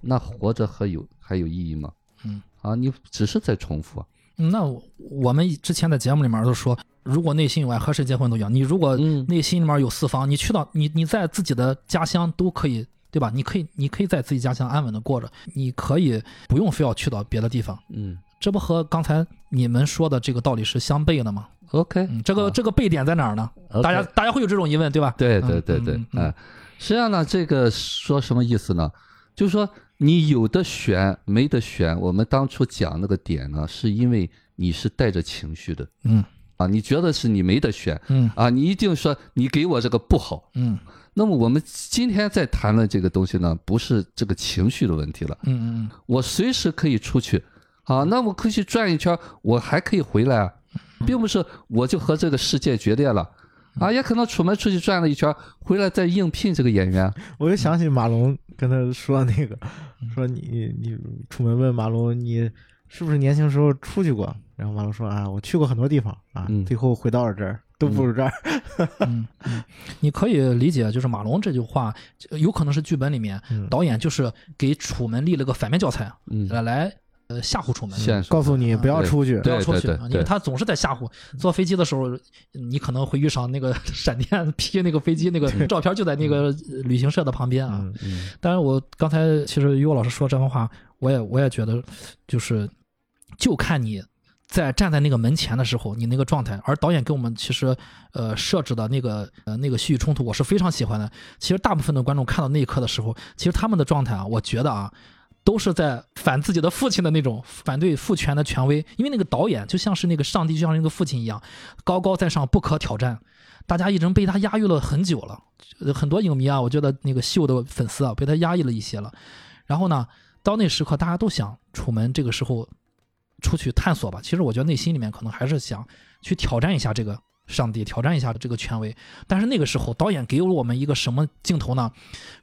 那活着还有还有意义吗？嗯啊，你只是在重复那我们之前在节目里面都说，如果内心有爱，和谁结婚都一样。你如果嗯内心里面有四方，你去到你你在自己的家乡都可以，对对吧？你可以你可以在自己家乡安稳的过着，你可以不用非要去到别的地方，嗯这不和刚才你们说的这个道理是相悖的吗？，OK，嗯，这个啊这个悖点在哪儿呢大家大家会有这种疑问，对吧？对嗯对对对，嗯嗯哎，实际上呢，这个说什么意思呢？就是说你有的选，没得选。我们当初讲那个点呢，是因为你是带着情绪的嗯啊，你觉得是你没得选嗯啊，你一定说你给我这个不好。嗯那么我们今天在谈论这个东西呢，不是这个情绪的问题了，嗯嗯我随时可以出去，啊，那我可以去转一圈，我还可以回来啊，并不是我就和这个世界决裂了。啊，也可能出门出去转了一圈，回来再应聘这个演员。我就想起马龙跟他说那个，说你你出门问马龙你是不是年轻时候出去过？然后马龙说啊，我去过很多地方啊，嗯最后回到了这儿，都不如这儿。嗯嗯，你可以理解，就是马龙这句话，呃有可能是剧本里面嗯导演就是给楚门立了个反面教材，嗯，来来呃吓唬楚门。告诉你不要出去。不要出去因为他总是在吓唬。坐飞机的时候，你可能会遇上那个 闪电劈那个飞机，那个照片就在那个呃旅行社的旁边啊。当然，我刚才其实于果老师说这番话，我也我也觉得，就是就看你在站在那个门前的时候，你那个状态。而导演给我们其实呃设置的那个呃那个戏剧冲突，我是非常喜欢的。其实大部分的观众看到那一刻的时候，其实他们的状态啊，我觉得啊。都是在反自己的父亲的那种反对父权的权威，因为那个导演就像是那个上帝，就像是那个父亲一样，高高在上，不可挑战。大家已经被他压抑了很久了，很多影迷啊，我觉得那个秀的粉丝啊，被他压抑了一些了。然后呢，到那时刻，大家都想楚门这个时候出去探索吧。其实我觉得内心里面可能还是想去挑战一下这个上帝，挑战一下这个权威。但是那个时候，导演给了我们一个什么镜头呢？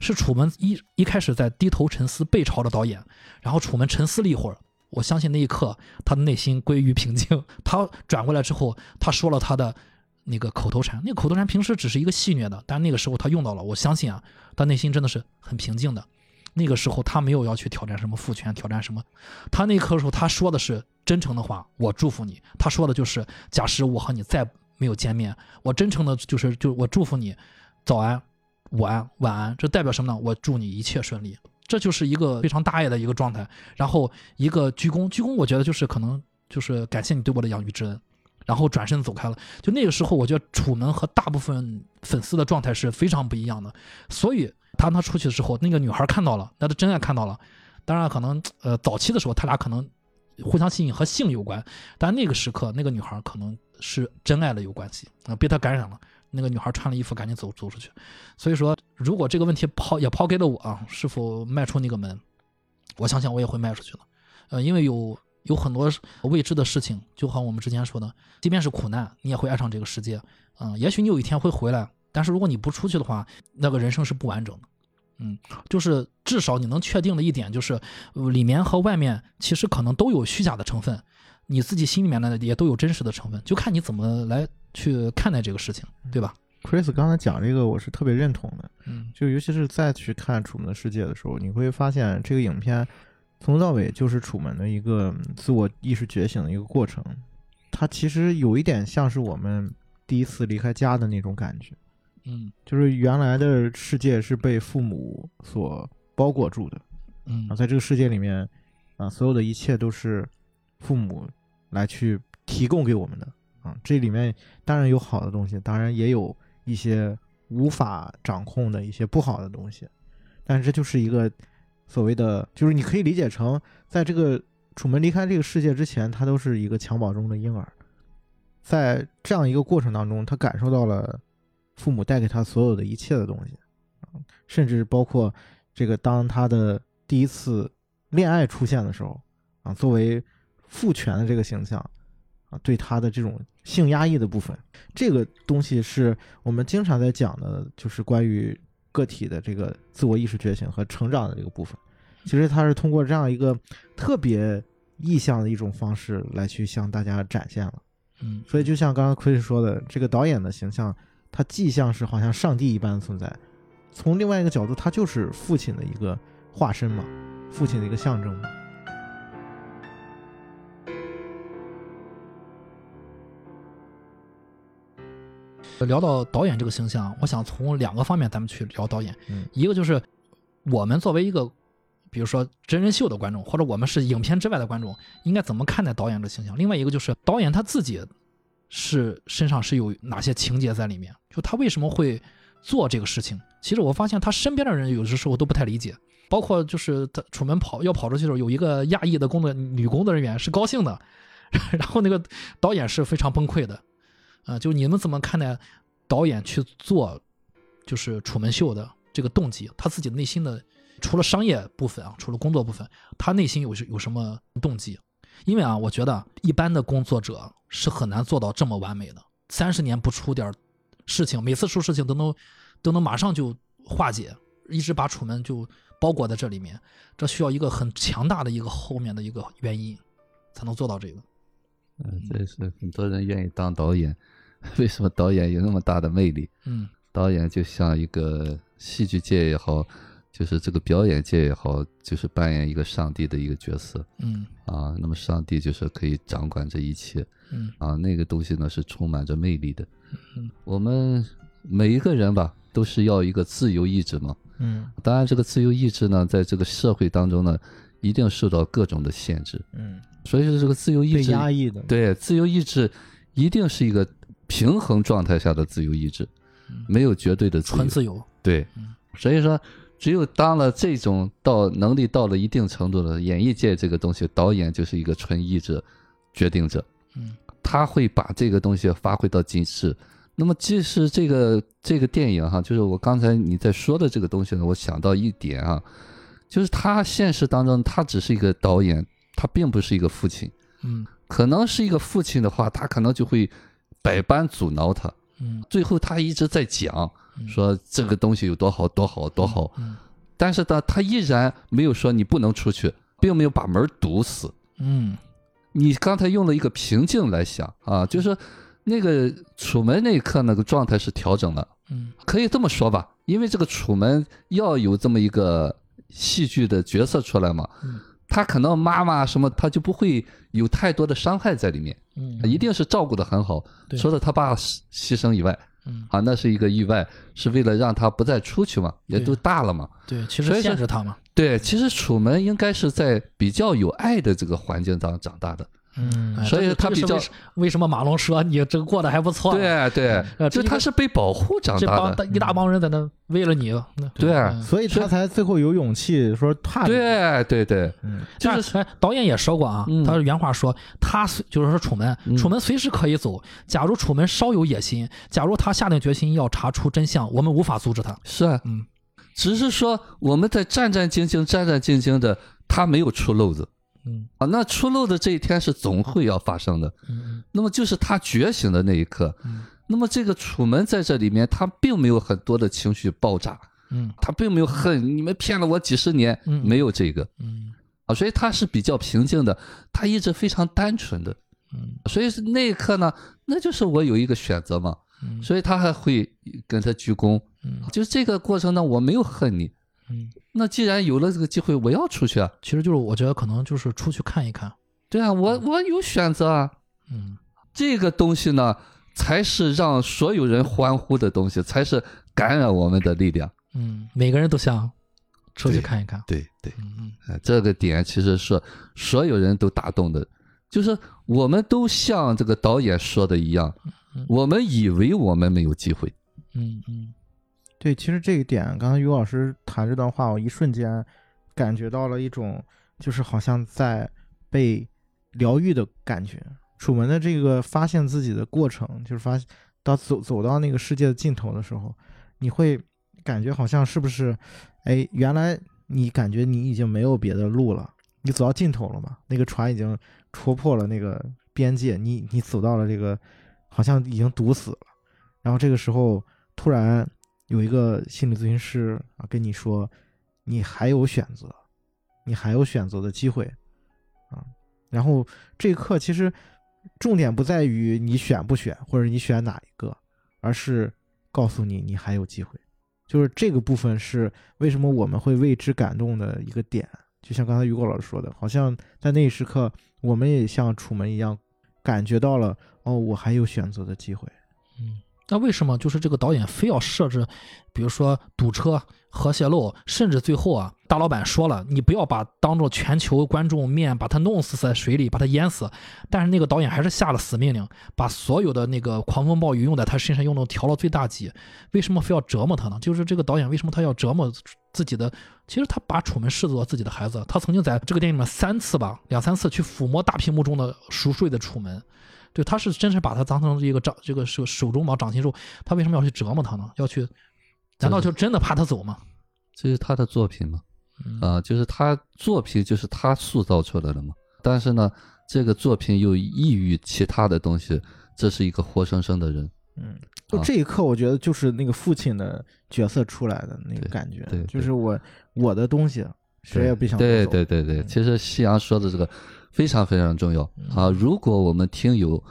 是楚门一一开始在低头沉思，背朝着导演，然后楚门沉思了一会儿。我相信那一刻，他的内心归于平静。他转过来之后，他说了他的那个口头禅，那个口头禅平时只是一个戏谑的，但那个时候他用到了。我相信啊，他内心真的是很平静的。那个时候他没有要去挑战什么父权，挑战什么，他那一刻时候他说的是真诚的话，我祝福你。他说的就是，假使我和你再没有见面，我真诚的就是就我祝福你，早安、午安、晚安。这代表什么呢？我祝你一切顺利。这就是一个非常大爱的一个状态。然后一个鞠躬，鞠躬，我觉得就是可能就是感谢你对我的养育之恩。然后转身走开了。就那个时候，我觉得楚门和大部分粉丝的状态是非常不一样的。所以当他出去的时候，那个女孩看到了，那的真爱看到了。当然，可能呃早期的时候，他俩可能互相吸引和性有关，但那个时刻，那个女孩可能是真爱了有关系啊、被他感染了。那个女孩穿了衣服，赶紧走走出去。所以说，如果这个问题抛也抛给了我啊，是否迈出那个门，我相信我也会迈出去的。呃，因为有有很多未知的事情，就好像我们之前说的，即便是苦难，你也会爱上这个世界。嗯、也许你有一天会回来，但是如果你不出去的话，那个人生是不完整的。嗯，就是至少你能确定的一点就是，呃里面和外面其实可能都有虚假的成分，你自己心里面呢也都有真实的成分，就看你怎么来去看待这个事情，对吧？Chris 刚才讲这个，我是特别认同的。嗯就尤其是再去看《楚门的世界》的时候，你会发现这个影片从头到尾就是楚门的一个自我意识觉醒的一个过程。它其实有一点像是我们第一次离开家的那种感觉，嗯就是原来的世界是被父母所包裹住的嗯啊，在这个世界里面啊，所有的一切都是父母来去提供给我们的啊。这里面当然有好的东西，当然也有一些无法掌控的一些不好的东西，但是这就是一个所谓的，就是你可以理解成，在这个楚门离开这个世界之前，他都是一个襁褓中的婴儿，在这样一个过程当中，他感受到了父母带给他所有的一切的东西，啊甚至包括这个当他的第一次恋爱出现的时候，啊，作为父权的这个形象，啊，对他的这种性压抑的部分，这个东西是我们经常在讲的，就是关于个体的这个自我意识觉醒和成长的这个部分。其实他是通过这样一个特别意象的一种方式来去向大家展现了。嗯，所以就像刚刚 Chris 说的，这个导演的形象，他既像是好像上帝一般的存在，从另外一个角度，他就是父亲的一个化身嘛，父亲的一个象征嘛。聊到导演这个形象，我想从两个方面咱们去聊导演。嗯一个就是我们作为一个，比如说真人秀的观众，或者我们是影片之外的观众，应该怎么看待导演的形象？另外一个就是导演他自己是身上是有哪些情节在里面？就他为什么会做这个事情？其实我发现他身边的人有的时候都不太理解，包括就是他楚门跑要跑出去的时候，有一个亚裔的工作女工作人员是高兴的，然后那个导演是非常崩溃的。啊，就你们怎么看待导演去做就是楚门秀的这个动机？他自己内心的除了商业部分啊，除了工作部分，他内心有有什么动机？因为啊，我觉得一般的工作者是很难做到这么完美的。三十年不出点事情，每次出事情都能都能马上就化解，一直把楚门就包裹在这里面，这需要一个很强大的一个后面的一个原因才能做到这个。嗯，这是很多人愿意当导演。为什么导演有那么大的魅力？嗯，导演就像一个戏剧界也好，就是这个表演界也好，就是扮演一个上帝的一个角色。嗯啊，那么上帝就是可以掌管这一切。嗯啊，那个东西呢是充满着魅力的。嗯，我们每一个人吧，都是要一个自由意志嘛。嗯当然，这个自由意志呢，在这个社会当中呢，一定受到各种的限制。嗯，所以说，这个自由意被志，压抑的，对自由意志，一定是一个平衡状态下的自由意志，没有绝对的自由纯。自由。对嗯，所以说，只有当了这种到能力到了一定程度的演艺界这个东西，导演就是一个纯意志决定者，嗯他会把这个东西发挥到极致。那么，即使这个这个电影哈，就是我刚才你在说的这个东西呢，我想到一点啊，就是他现实当中他只是一个导演，他并不是一个父亲。嗯可能是一个父亲的话，他可能就会百般阻挠他。嗯。最后他一直在讲嗯。说这个东西有多好多好多好，嗯但是呢，他依然没有说你不能出去，并没有把门堵死。嗯。你刚才用了一个平静来想啊，就是那个楚门那一刻那个状态是调整了，嗯。可以这么说吧？因为这个楚门要有这么一个戏剧的角色出来嘛，嗯他可能妈妈什么他就不会有太多的伤害在里面，嗯，一定是照顾的很好。对除了他爸牺牺牲以外，嗯啊，那是一个意外，是为了让他不再出去嘛，也都大了嘛。对，其实所以说限制他嘛。对，其实楚门应该是在比较有爱的这个环境当长大的。嗯哎所以他比较为什为什么马龙说你这个过得还不错？，对对，就他是被保护长这大的。帮一大帮人在那为了你，那对所以他才最后有勇气说踏进去，对对对，嗯就是哎，导演也说过啊，嗯。他原话说，他随就是说楚门，嗯。楚门随时可以走。假如楚门稍有野心，假如他下定决心要查出真相，我们无法阻止他。是啊，嗯。只是说我们在战战兢兢、战战兢兢的，他没有出漏子嗯啊。那出漏的这一天是总会要发生的。嗯那么就是他觉醒的那一刻。嗯那么这个楚门在这里面，他并没有很多的情绪爆炸，嗯他并没有恨你们骗了我几十年，嗯没有这个嗯啊，所以他是比较平静的，他一直非常单纯的，嗯所以是那一刻呢，那就是我有一个选择嘛，嗯所以他还会跟他鞠躬，嗯就是这个过程呢，我没有恨你，嗯，那既然有了这个机会，我要出去啊，其实就是我觉得可能就是出去看一看。对啊，我我有选择啊，嗯。这个东西呢，才是让所有人欢呼的东西，才是感染我们的力量。嗯，每个人都想出去看一看。对对，嗯嗯。呃这个点其实是所有人都打动的，就是我们都像这个导演说的一样嗯，我们以为我们没有机会，嗯嗯对，其实这一点，刚才于老师谈这段话，我一瞬间感觉到了一种，就是好像在被疗愈的感觉。楚门的这个发现自己的过程，就是发到走走到那个世界的尽头的时候，你会感觉好像是不是，哎，原来你感觉你已经没有别的路了，你走到尽头了嘛？那个船已经戳破了那个边界，你你走到了这个，好像已经堵死了。然后这个时候突然有一个心理咨询师啊跟你说，你还有选择，你还有选择的机会啊。然后这一刻其实重点不在于你选不选，或者你选哪一个，而是告诉你你还有机会。就是这个部分是为什么我们会为之感动的一个点。就像刚才于果老师说的，好像在那一时刻，我们也像楚门一样，感觉到了哦，我还有选择的机会。嗯那为什么就是这个导演非要设置，比如说堵车、核泄漏，甚至最后啊，大老板说了，你不要把当着全球观众面把他弄死在水里，把他淹死。但是那个导演还是下了死命令，把所有的那个狂风暴雨用在他身上用到调到最大级。为什么非要折磨他呢？就是这个导演为什么他要折磨自己的？其实他把楚门视作自己的孩子。他曾经在这个电影里面三次吧，两三次去抚摸大屏幕中的熟睡的楚门。对，他是真是把他当成一个掌，这个手手中宝掌心肉，他为什么要去折磨他呢？要去，难道就真的怕他走吗？这是他的作品嘛？嗯啊，就是他作品就是他塑造出来的嘛。但是呢，这个作品又异于其他的东西，这是一个活生生的人。嗯，就啊这一刻，我觉得就是那个父亲的角色出来的那个感觉，对对就是我我的东西谁也别想对对对对，嗯其实夕阳说的这个非常非常重要啊！如果我们听友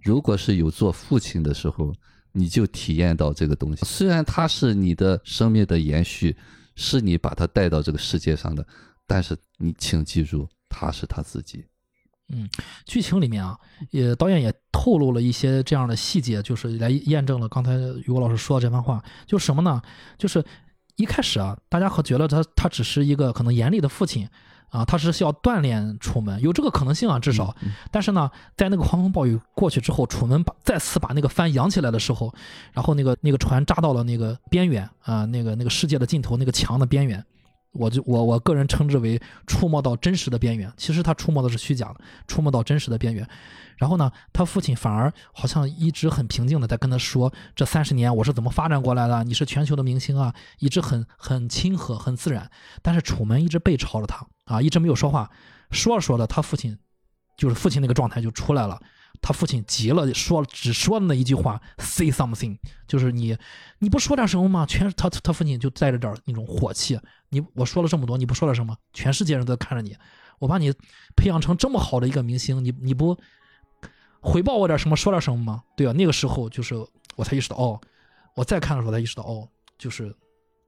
如果是有做父亲的时候，你就体验到这个东西。虽然他是你的生命的延续，是你把他带到这个世界上的，但是你请记住，他是他自己。嗯剧情里面啊，也导演也透露了一些这样的细节，就是来验证了刚才于果老师说的这番话。就是什么呢？就是一开始啊，大家和觉得他他只是一个可能严厉的父亲啊，他是需要锻炼楚门，有这个可能性啊，至少。但是呢，在那个狂风暴雨过去之后，楚门把再次把那个帆扬起来的时候，然后那个那个船扎到了那个边缘啊，那个那个世界的尽头，那个墙的边缘。我就我我个人称之为触摸到真实的边缘，其实他触摸的是虚假的，触摸到真实的边缘。然后呢，他父亲反而好像一直很平静的在跟他说，这三十年我是怎么发展过来的，你是全球的明星啊，一直很很亲和，很自然。但是楚门一直背朝着他啊，一直没有说话。说着说着，他父亲就是父亲那个状态就出来了。他父亲急了，说只说了那一句话，say something，就是你你不说点什么吗？全他他父亲就带着点那种火气，你我说了这么多，你不说点什么？全世界人都在看着你，我把你培养成这么好的一个明星，你你不回报我点什么，说点什么吗？对啊，那个时候就是我才意识到，哦，我再看的时候才意识到，哦，就是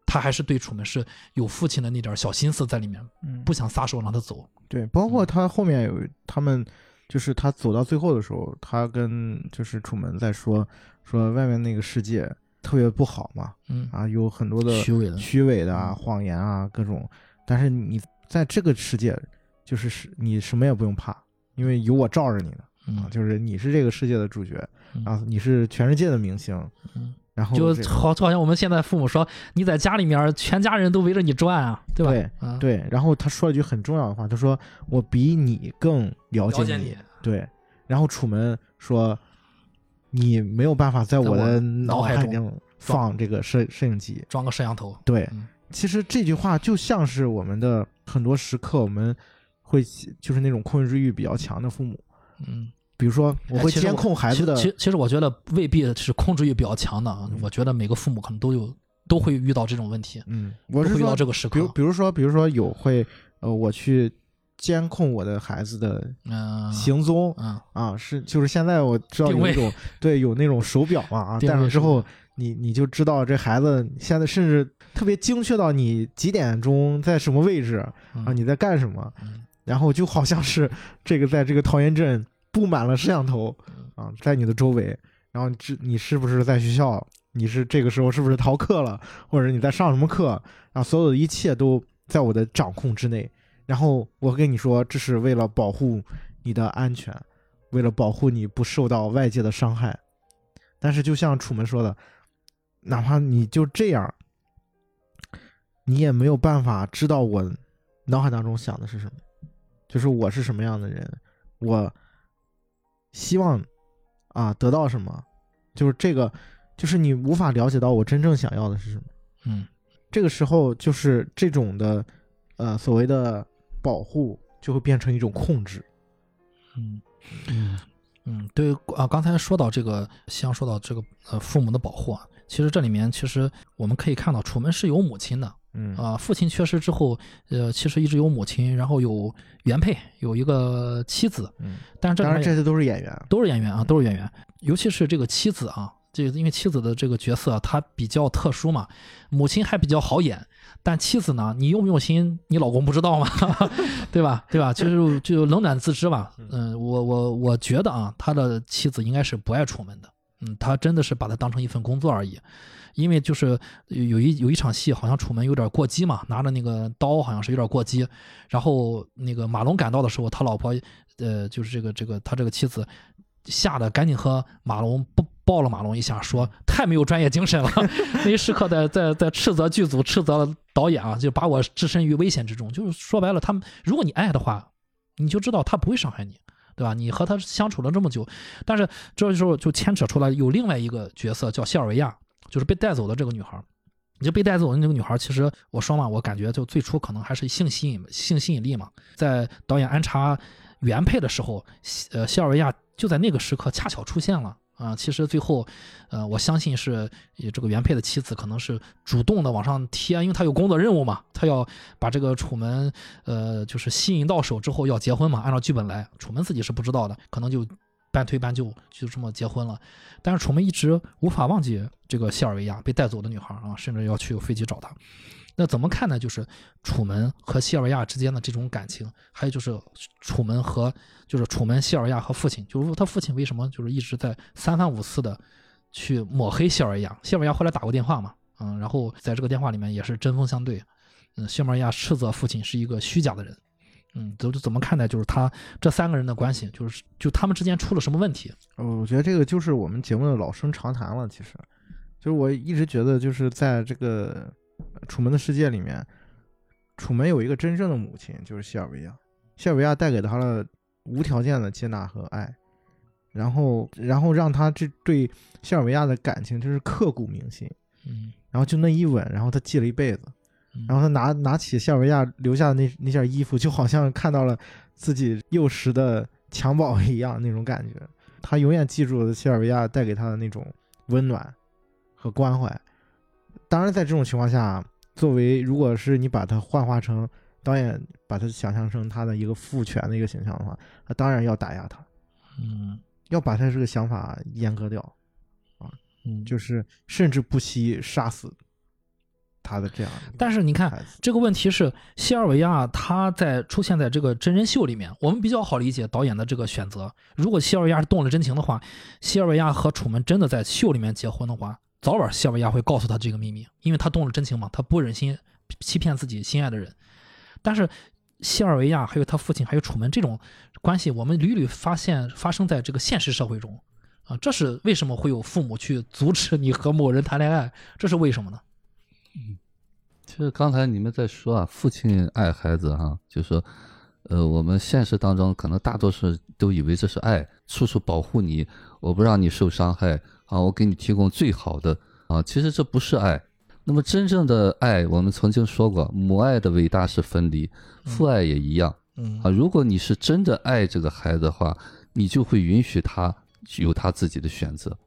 他还是对楚门是有父亲的那点小心思在里面，嗯不想撒手让他走。对，包括他后面有他们，就是他走到最后的时候，他跟就是楚门在说说外面那个世界特别不好嘛，嗯，啊，有很多的虚伪的，虚伪的啊、嗯谎言啊各种，但是你在这个世界，就是是你什么也不用怕，因为有我罩着你呢啊，嗯，就是你是这个世界的主角嗯啊，你是全世界的明星，嗯然后就好就好像我们现在父母说你在家里面全家人都围着你转啊，对吧？对啊，对，然后他说了一句很重要的话，他说我比你更了解你，对，然后楚门说：“你没有办法在我的脑脑海中放这个摄摄影机。装个摄像头，”对，嗯其实这句话就像是我们的很多时刻，我们会就是那种控制欲比较强的父母，嗯，比如说我会监控孩子的，其其其实我觉得未必是控制欲比较强的啊，嗯我觉得每个父母可能都有都会遇到这种问题，嗯，我都会遇到，这个时刻比如，比如说，比如说有会呃，我去监控我的孩子的嗯，行踪。嗯，啊，是就是现在我知道有一种 对有那种手表嘛啊，戴上之后你你就知道这孩子现在甚至特别精确到你几点钟在什么位置啊，嗯你在干什么，嗯然后就好像是这个在这个桃源镇布满了摄像头嗯啊，在你的周围，然后你知你是不是在学校，你是这个时候是不是逃课了，或者你在上什么课啊，所有的一切都在我的掌控之内。然后我跟你说，这是为了保护你的安全，为了保护你不受到外界的伤害。但是就像楚门说的，哪怕你就这样，你也没有办法知道我脑海当中想的是什么，就是我是什么样的人，我希望啊得到什么，就是这个，就是你无法了解到我真正想要的是什么。嗯这个时候，就是这种的，呃，所谓的保护，就会变成一种控制。嗯嗯嗯，对啊，刚才说到这个，像说到这个呃父母的保护啊，其实这里面其实我们可以看到，楚门是有母亲的嗯啊，父亲去世之后，呃，其实一直有母亲，然后有原配，有一个妻子，嗯，但是这然这些都是演员。都是演员啊，都是演员，尤其是这个妻子啊，这个因为妻子的这个角色啊她比较特殊嘛，母亲还比较好演，但妻子呢，你用不用心，你老公不知道吗？对吧？对吧？就是就冷暖自知吧。嗯，我我我觉得啊，他的妻子应该是不爱出门的嗯，他真的是把它当成一份工作而已。因为就是有一有一场戏，好像楚门有点过激嘛，拿着那个刀好像是有点过激。然后那个马龙赶到的时候，他老婆呃就是这个这个他这个妻子吓得赶紧和马龙抱抱了马龙一下，说太没有专业精神了。那一时刻在在在斥责剧组，斥责导演啊，就把我置身于危险之中。就是说白了，他们如果你爱的话，你就知道他不会伤害你。对吧？你和他相处了这么久，但是这时候就牵扯出来有另外一个角色叫谢尔维亚，就是被带走的这个女孩。你就被带走的那个女孩，其实我说嘛，我感觉就最初可能还是性吸引、性吸引力嘛。在导演安插原配的时候，呃，谢尔维亚就在那个时刻恰巧出现了。啊，其实最后，呃，我相信是这个原配的妻子可能是主动的往上贴，因为他有工作任务嘛，他要把这个楚门，呃，就是吸引到手之后要结婚嘛，按照剧本来，楚门自己是不知道的，可能就半推半就就这么结婚了。但是楚门一直无法忘记这个谢尔维亚被带走的女孩啊，甚至要去飞机找她。那怎么看呢？就是楚门和西尔维亚之间的这种感情，还有就是楚门和就是楚门西尔维亚和父亲，就是他父亲为什么就是一直在三番五次的去抹黑西尔维亚？西尔维亚后来打过电话嘛，嗯，然后在这个电话里面也是针锋相对，嗯，西尔维亚斥责父亲是一个虚假的人，嗯，都怎么看待就是他这三个人的关系？就是就他们之间出了什么问题？我觉得这个就是我们节目的老生常谈了。其实，就是我一直觉得就是在这个。楚门的世界里面，楚门有一个真正的母亲，就是西尔维亚。西尔维亚带给他了无条件的接纳和爱，然后，然后让他这对西尔维亚的感情就是刻骨铭心。嗯，然后就那一吻，然后他记了一辈子。然后他拿拿起西尔维亚留下的那那件衣服，就好像看到了自己幼时的襁褓一样那种感觉。他永远记住了西尔维亚带给他的那种温暖和关怀。当然，在这种情况下，作为如果是你把它幻化成导演，把它想象成他的一个父权的一个形象的话，他当然要打压他，嗯，要把他这个想法阉割掉，啊，嗯，就是甚至不惜杀死他的这样。但是你看，这个问题是西尔维亚他在出现在这个真人秀里面，我们比较好理解导演的这个选择。如果西尔维亚是动了真情的话，西尔维亚和楚门真的在秀里面结婚的话。早晚西尔维亚会告诉他这个秘密，因为他动了真情嘛，他不忍心欺骗自己心爱的人。但是西尔维亚还有他父亲还有楚门这种关系，我们屡屡发现发生在这个现实社会中啊，这是为什么会有父母去阻止你和某人谈恋爱？这是为什么呢？嗯，其实刚才你们在说啊，父亲爱孩子哈，就说呃，我们现实当中可能大多数都以为这是爱，处处保护你，我不让你受伤害。啊，我给你提供最好的啊，其实这不是爱。那么真正的爱，我们曾经说过，母爱的伟大是分离，父爱也一样。嗯啊，如果你是真的爱这个孩子的话，你就会允许他有他自己的选择。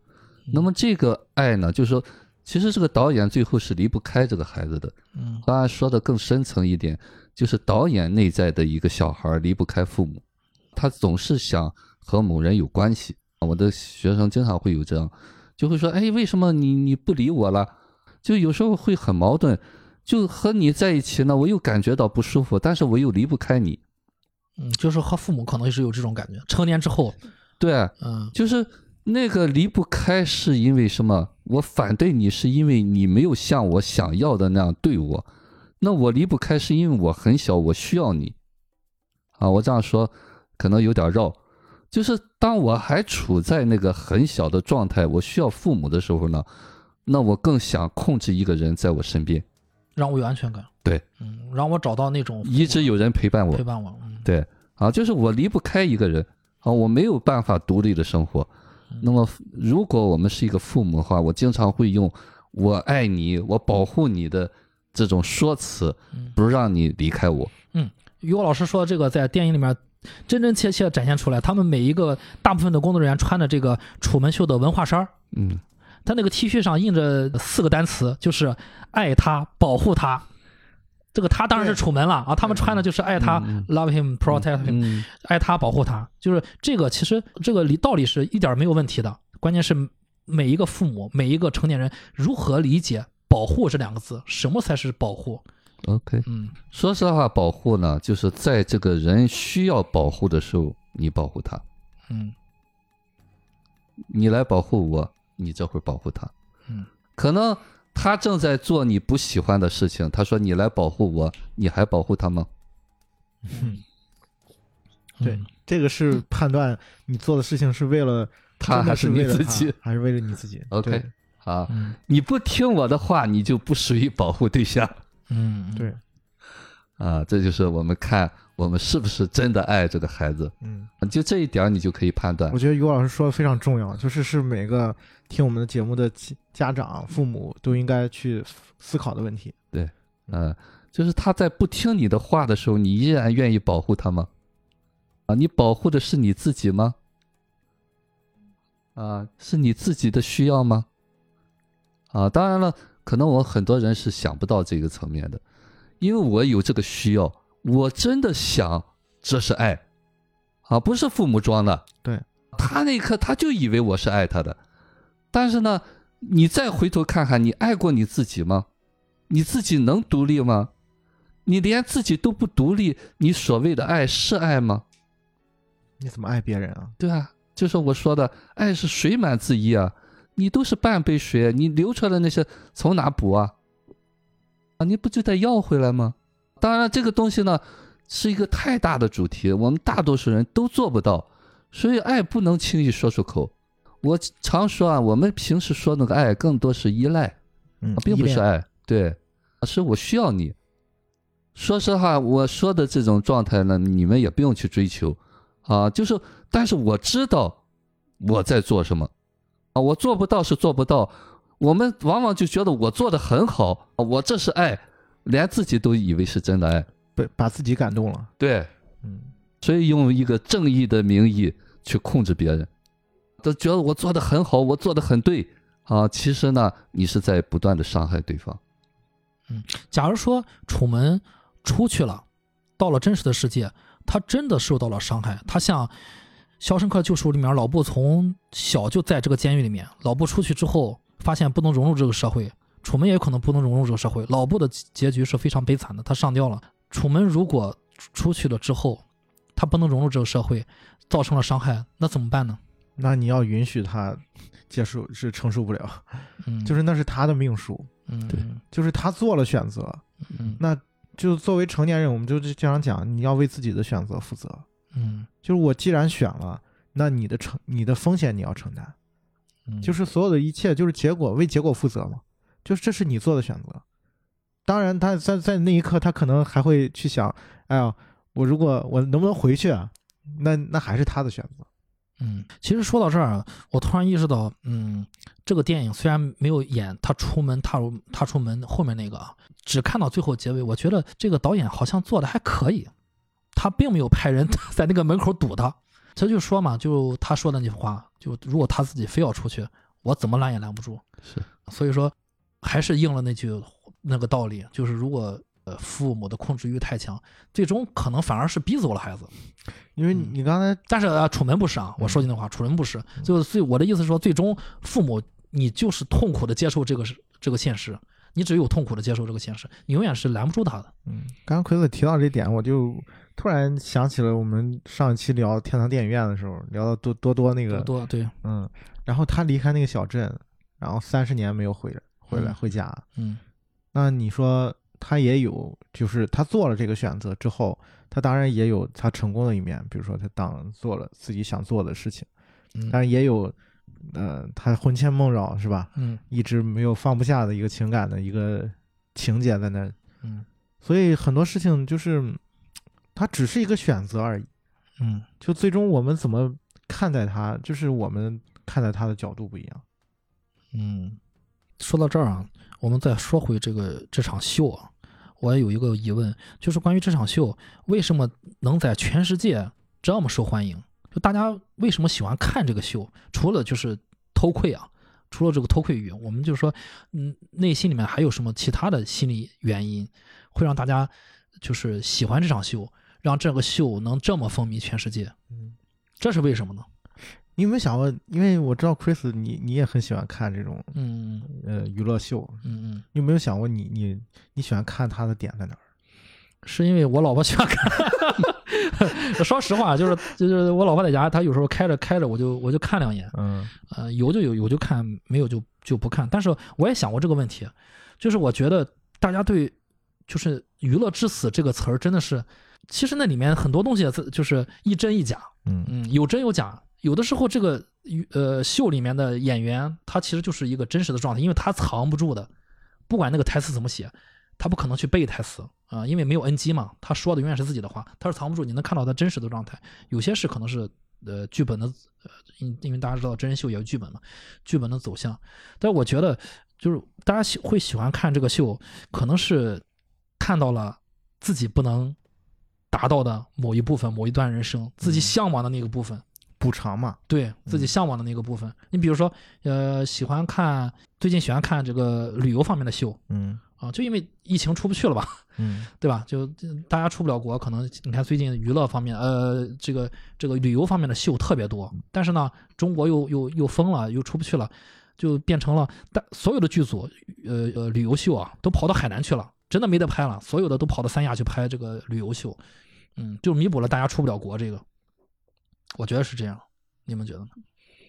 那么这个爱呢，就是说，其实这个导演最后是离不开这个孩子的。嗯，当然说的更深层一点，就是导演内在的一个小孩离不开父母，他总是想和某人有关系。我的学生经常会有这样。就会说，哎，为什么你你不理我了？就有时候会很矛盾，就和你在一起呢，我又感觉到不舒服，但是我又离不开你。嗯，就是和父母可能是有这种感觉。成年之后，对，嗯，就是那个离不开是因为什么？我反对你是因为你没有像我想要的那样对我。那我离不开是因为我很小，我需要你。啊，我这样说可能有点绕。就是当我还处在那个很小的状态，我需要父母的时候呢，那我更想控制一个人在我身边，让我有安全感。对，嗯，让我找到那种一直有人陪伴我，陪伴我。嗯，对，啊，就是我离不开一个人啊，我没有办法独立的生活。那么，如果我们是一个父母的话，我经常会用“我爱你，我保护你”的这种说辞，不让你离开我。嗯，于果老师说的这个，在电影里面。真真切切展现出来，他们每一个大部分的工作人员穿的这个楚门秀的文化衫儿，嗯，他那个 T 恤上印着四个单词，就是爱他、保护他。这个他当然是楚门了啊，他们穿的就是爱他，love him, protect him，爱他、保护他。就是这个，其实这个理道理是一点没有问题的。关键是每一个父母、每一个成年人如何理解“保护”这两个字，什么才是保护？OK，嗯，说实话，保护呢，就是在这个人需要保护的时候，你保护他，嗯，你来保护我，你这会儿保护他。嗯，可能他正在做你不喜欢的事情，他说你来保护我，你还保护他吗？对嗯，这个是判断你做的事情是为了他还是你为了他自己。还是为了你自己？OK 对。啊？嗯。你不听我的话，你就不属于保护对象。嗯，对，啊！这就是我们看我们是不是真的爱这个孩子，嗯，就这一点你就可以判断。我。觉得于老师说的非常重要，就是是每个听我们的节目的家家长、父母都应该去思考的问题。对嗯，就是他在不听你的话的时候，你依然愿意保护他吗？啊，你保护的是你自己吗？啊，是你自己的需要吗？啊，当然了，可能我很多人是想不到这个层面的，因为我有这个需要，我真的想这是爱，啊，不是父母装的。对，他那一刻他就以为我是爱他的，但是呢，你再回头看看，你爱过你自己吗？你自己能独立吗？你连自己都不独立，你所谓的爱是爱吗？你怎么爱别人啊？对啊，就是我说的，爱是水满自溢啊，你都是半杯水，你流出来的那些从哪补啊？啊，你不就得要回来吗？当然，这个东西呢是一个太大的主题，我们大多数人都做不到，所以爱不能轻易说出口。我常说啊，我们平时说那个爱更多是依赖，并不是爱，对，是我需要你。说实话，我说的这种状态呢，你们也不用去追求，啊，就是，但是我知道我在做什么，啊，我做不到是做不到，我们往往就觉得我做的很好，啊我这是爱，连自己都以为是真的爱，被把自己感动了。对，嗯，所以用一个正义的名义去控制别人，都觉得我做的很好，我做的很对，啊，其实呢，你是在不断的伤害对方。嗯假如说楚门出去了，到了真实的世界，他真的受到了伤害。他像《肖申克救赎》里面老布从小就在这个监狱里面，老布出去之后发现不能融入这个社会，楚门也可能不能融入这个社会。老布的结局是非常悲惨的，他上吊了。楚门如果出去了之后，他不能融入这个社会，造成了伤害，那怎么办呢？那你要允许他接受，是承受不了，嗯，就是那是他的命数，嗯，对。就是他做了选择，嗯。那就作为成年人，我们就经常讲，你要为自己的选择负责。嗯。就是我既然选了，那你的承你的风险你要承担，嗯，就是所有的一切就是结果，为结果负责嘛，就是这是你做的选择。当然，他在在那一刻，他可能还会去想，哎呀，我如果我能不能回去啊？那那还是他的选择。嗯，其实说到这儿啊，我突然意识到，嗯，这个电影虽然没有演他出门踏入踏出门后面那个啊，只看到最后结尾，我觉得这个导演好像做的还可以，他并没有派人 在那个门口堵他，他就说嘛，就他说的那句话，就如果他自己非要出去，我怎么拦也拦不住。是，所以说还是应了那句那个道理，就是如果呃父母的控制欲太强，最终可能反而是逼走了孩子。因为你刚才但是啊，楚门不是啊，我说句那话，楚门不是，就是最我的意思是说，最终父母你就是痛苦的接受这个是这个现实，你只有痛苦的接受这个现实，你永远是拦不住他的。嗯，刚刚奎子提到这点，我就突然想起了我们上一期聊天堂电影院的时候，聊到多多多那个，多多对，嗯，然后他离开那个小镇，然后三十年没有回来回来嗯回家，嗯那你说他也有，就是他做了这个选择之后，他当然也有他成功的一面，比如说他当做了自己想做的事情，嗯但是也有，呃，他魂牵梦绕是吧？嗯一直没有放不下的一个情感的一个情节在那，嗯所以很多事情就是，它只是一个选择而已。嗯就最终我们怎么看待它，就是我们看待它的角度不一样。嗯。说到这儿啊，我们再说回这个这场秀啊，我也有一个疑问，就是关于这场秀为什么能在全世界这么受欢迎？就大家为什么喜欢看这个秀？除了就是偷窥啊，除了这个偷窥欲，我们就说，嗯，内心里面还有什么其他的心理原因，会让大家就是喜欢这场秀，让这个秀能这么风靡全世界？嗯，这是为什么呢？你有没有想过？因为我知道 Chris 你你也很喜欢看这种嗯呃娱乐秀，嗯嗯，你有没有想过你你你喜欢看他的点在哪儿？是因为我老婆喜欢看，说实话，就是就是我老婆在家，她有时候开着开着，我就我就看两眼，嗯呃，有就有，有就看，没有就就不看。但是我也想过这个问题，就是我觉得大家对就是“娱乐至死”这个词儿真的是，其实那里面很多东西就是一真一假，嗯嗯，有真有假。有的时候这个呃秀里面的演员，他其实就是一个真实的状态，因为他藏不住的，不管那个台词怎么写，他不可能去背台词啊、因为没有 NG 嘛，他说的永远是自己的话，他是藏不住，你能看到他真实的状态。有些是可能是呃剧本的，呃，因因为大家知道真人秀也有剧本嘛，剧本的走向。但是我觉得，就是大家喜会喜欢看这个秀，可能是看到了自己不能达到的某一部分、某一段人生，自己嗯向往的那个部分。补偿嘛，对自己嗯向往的那个部分，你比如说，呃，喜欢看最近喜欢看这个旅游方面的秀嗯。啊，就因为疫情出不去了吧，嗯。对吧？就就大家出不了国，可能你看最近娱乐方面，呃，这个这个旅游方面的秀特别多，但是呢，中国又又又封了，又出不去了，就变成了大所有的剧组，呃呃，旅游秀啊，都跑到海南去了，真的没得拍了，所有的都跑到三亚去拍这个旅游秀，嗯，就弥补了大家出不了国这个，我觉得是这样，你们觉得呢？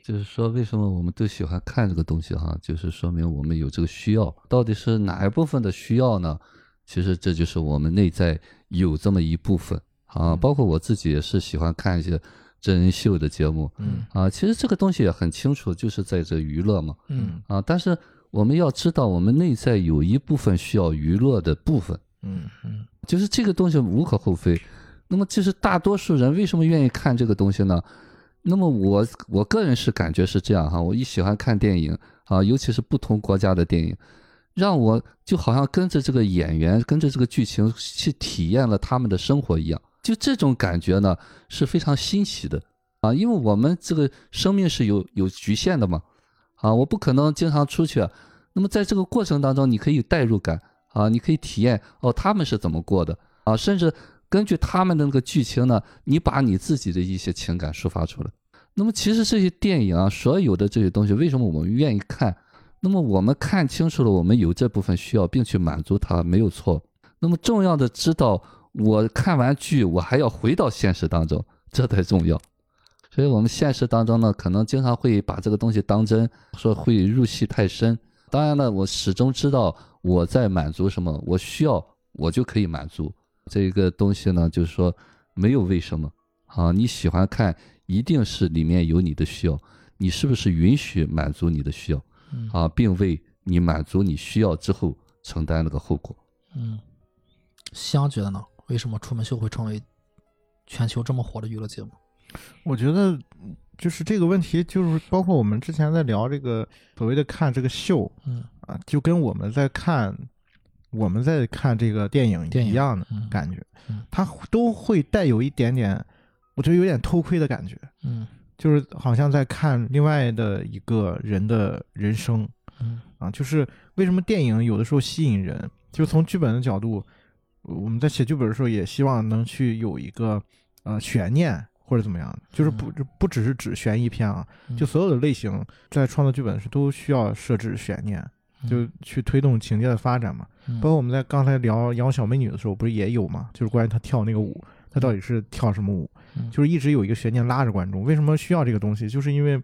就是说，为什么我们都喜欢看这个东西哈？就是说明我们有这个需要。到底是哪一部分的需要呢？其实这就是我们内在有这么一部分啊。嗯包括我自己也是喜欢看一些真人秀的节目嗯啊。其实这个东西也很清楚，就是在这娱乐嘛嗯啊。但是我们要知道，我们内在有一部分需要娱乐的部分，嗯嗯就是这个东西无可厚非。那么，其实大多数人为什么愿意看这个东西呢？那么我我个人是感觉是这样哈，我一喜欢看电影啊，尤其是不同国家的电影，让我就好像跟着这个演员，跟着这个剧情去体验了他们的生活一样，就这种感觉呢是非常新奇的啊，因为我们这个生命是有有局限的嘛，啊，我不可能经常出去，那么在这个过程当中，你可以有代入感啊，你可以体验哦他们是怎么过的啊，甚至根据他们的那个剧情呢，你把你自己的一些情感抒发出来。那么其实这些电影啊，所有的这些东西，为什么我们愿意看？那么我们看清楚了，我们有这部分需要，并去满足它，没有错。那么重要的知道，我看完剧，我还要回到现实当中，这才重要。所以我们现实当中呢，可能经常会把这个东西当真，说会入戏太深。当然了，我始终知道我在满足什么，我需要我就可以满足。这个东西呢，就是说没有为什么啊，你喜欢看，一定是里面有你的需要，你是不是允许满足你的需要嗯啊，并为你满足你需要之后承担那个后果。嗯，香觉得呢？为什么《出门秀》会成为全球这么火的娱乐节目？我觉得就是这个问题，就是包括我们之前在聊这个所谓的看这个秀嗯啊，就跟我们在看我们在看这个电影一样的嗯感觉嗯，它都会带有一点点，我觉得有点偷窥的感觉，嗯。就是好像在看另外的一个人的人生。嗯。啊。就是为什么电影有的时候吸引人，就是从剧本的角度，我们在写剧本的时候也希望能去有一个呃悬念或者怎么样的，就是不不只是指悬疑片啊，嗯。就所有的类型在创作剧本时都需要设置悬念，嗯就去推动情节的发展嘛。嗯包括我们在刚才聊养小美女的时候，不是也有嘛？就是关于她跳那个舞，她到底是跳什么舞？嗯就是一直有一个悬念拉着观众。为什么需要这个东西？就是因为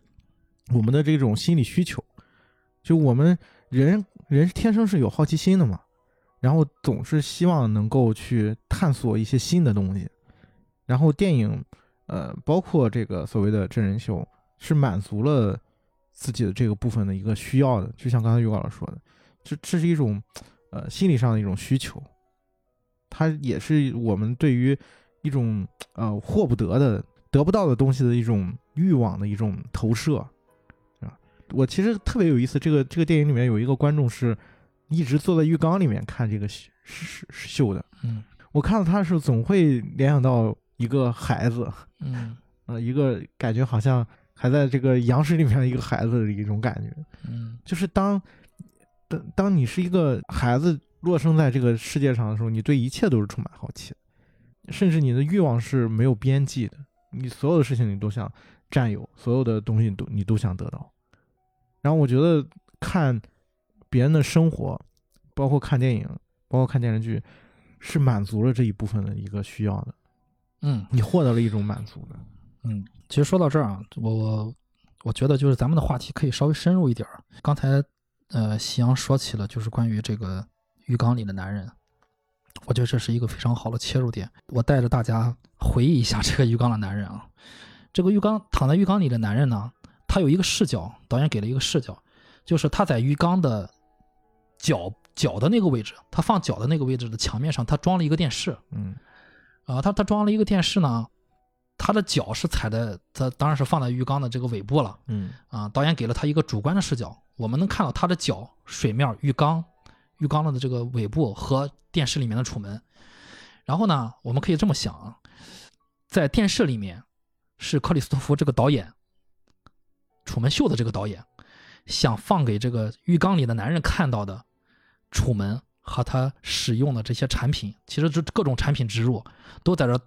我们的这种心理需求，就我们人人天生是有好奇心的嘛，然后总是希望能够去探索一些新的东西。然后电影，呃，包括这个所谓的真人秀，是满足了自己的这个部分的一个需要的。就像刚才于老师说的，这这是一种呃心理上的一种需求，它也是我们对于一种呃获不得的、得不到的东西的一种欲望的一种投射，是吧？我其实特别有意思，这个这个电影里面有一个观众是一直坐在浴缸里面看这个秀的，嗯我看到他的时候总会联想到一个孩子，嗯 呃，一个感觉好像还在这个羊水里面的一个孩子的一种感觉，嗯就是当当当你是一个孩子落生在这个世界上的时候，你对一切都是充满好奇，甚至你的欲望是没有边际的，你所有的事情你都想占有，所有的东西都你都想得到。然后我觉得看别人的生活，包括看电影，包括看电视剧，是满足了这一部分的一个需要的。嗯你获得了一种满足的。嗯，其实说到这儿啊，我我我觉得就是咱们的话题可以稍微深入一点儿。刚才呃，夕阳说起了就是关于这个浴缸里的男人，我觉得这是一个非常好的切入点。我带着大家回忆一下这个浴缸的男人啊，这个浴缸躺在浴缸里的男人呢，他有一个视角，导演给了一个视角，就是他在浴缸的脚脚的那个位置，他放脚的那个位置的墙面上，他装了一个电视。嗯啊，他他装了一个电视呢，他的脚是踩的，他当然是放在浴缸的这个尾部了嗯啊。导演给了他一个主观的视角，我们能看到他的脚、水面、浴缸、浴缸的这个尾部和电视里面的楚门。然后呢，我们可以这么想啊，在电视里面是克里斯托弗这个导演，楚门秀的这个导演，想放给这个浴缸里的男人看到的楚门和他使用的这些产品，其实就各种产品植入都在这儿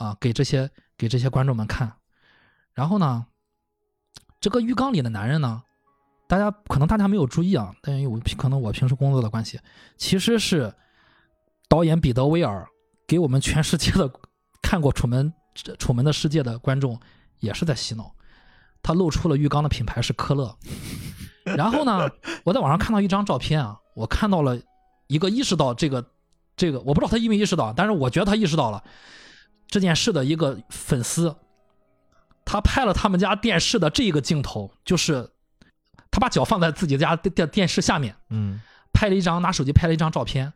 啊，给这些给这些观众们看。然后呢，这个浴缸里的男人呢，大家可能大家没有注意啊，但因为我可能我平时工作的关系，其实是导演彼得威尔给我们全世界的看过《楚门楚门的世界》的观众也是在洗脑。他露出了浴缸的品牌是科勒。然后呢，我在网上看到一张照片啊，我看到了一个意识到这个这个，我不知道他意没意识到，但是我觉得他意识到了这件事的一个粉丝，他拍了他们家电视的这个镜头，就是他把脚放在自己家电电电视下面，嗯拍了一张拿手机拍了一张照片，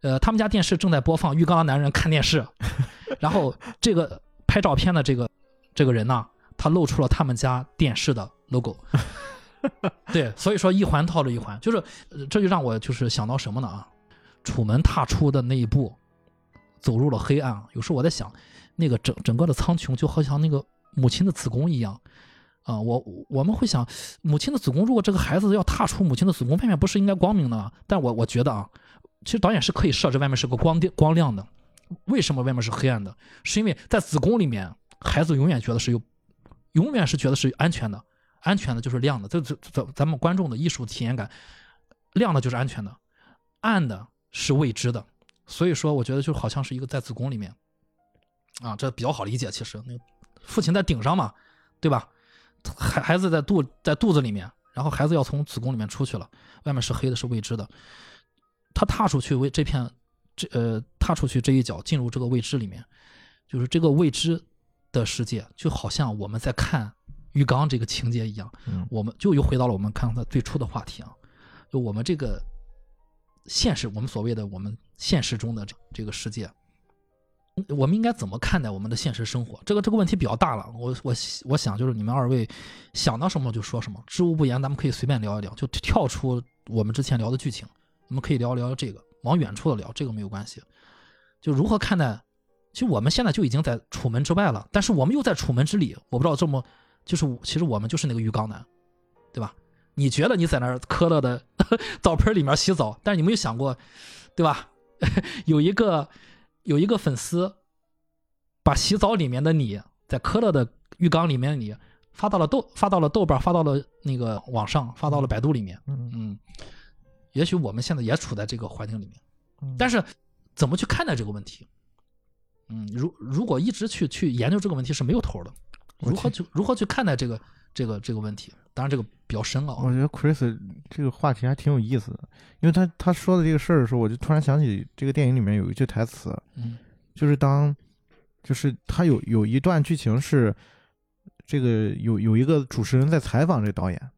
呃，他们家电视正在播放浴缸的男人看电视，然后这个拍照片的这个这个人呢，他露出了他们家电视的 logo。对，所以说一环套着一环，就是呃这就让我就是想到什么呢啊？楚门踏出的那一步，走入了黑暗。有时候我在想，那个整整个的苍穹就好像那个母亲的子宫一样啊。我我们会想，母亲的子宫，如果这个孩子要踏出母亲的子宫，外面不是应该光明的吗？但我我觉得啊，其实导演是可以设置外面是个光电光亮的。为什么外面是黑暗的？是因为在子宫里面，孩子永远觉得是有，永远是觉得是安全的。安全的就是亮的，这这这咱们观众的艺术体验感，亮的就是安全的，暗的是未知的。所以说，我觉得就好像是一个在子宫里面，啊，这比较好理解。其实，那个父亲在顶上嘛，对吧？孩孩子在肚在肚子里面，然后孩子要从子宫里面出去了，外面是黑的，是未知的。他踏出去为这片这呃踏出去这一脚进入这个未知里面，就是这个未知的世界，就好像我们在看。浴缸这个情节一样，嗯我们就又回到了我们刚才最初的话题啊，就我们这个现实，我们所谓的我们现实中的这这个世界，我们应该怎么看待我们的现实生活？这个这个问题比较大了。我我我想就是你们二位想到什么就说什么，知无不言，咱们可以随便聊一聊，就跳出我们之前聊的剧情，我们可以聊聊这个，往远处的聊，这个没有关系。就如何看待？其实我们现在就已经在楚门之外了，但是我们又在楚门之里，我不知道这么。就是其实我们就是那个浴缸男，对吧？你觉得你在那儿科勒的 澡盆里面洗澡，但是你没有想过，对吧？有一个有一个粉丝把洗澡里面的你在科勒的浴缸里面的你发到了豆发到了豆瓣发到了那个网上发到了百度里面，嗯。嗯，也许我们现在也处在这个环境里面，嗯。但是怎么去看待这个问题？嗯，如如果一直去去研究这个问题是没有头的。如何去如何去看待这个这个这个问题？当然，这个比较深奥啊。我觉得 Chris 这个话题还挺有意思的，因为他他说的这个事儿的时候，我就突然想起这个电影里面有一句台词，嗯就是当就是他有有一段剧情是这个有有一个主持人在采访这导演，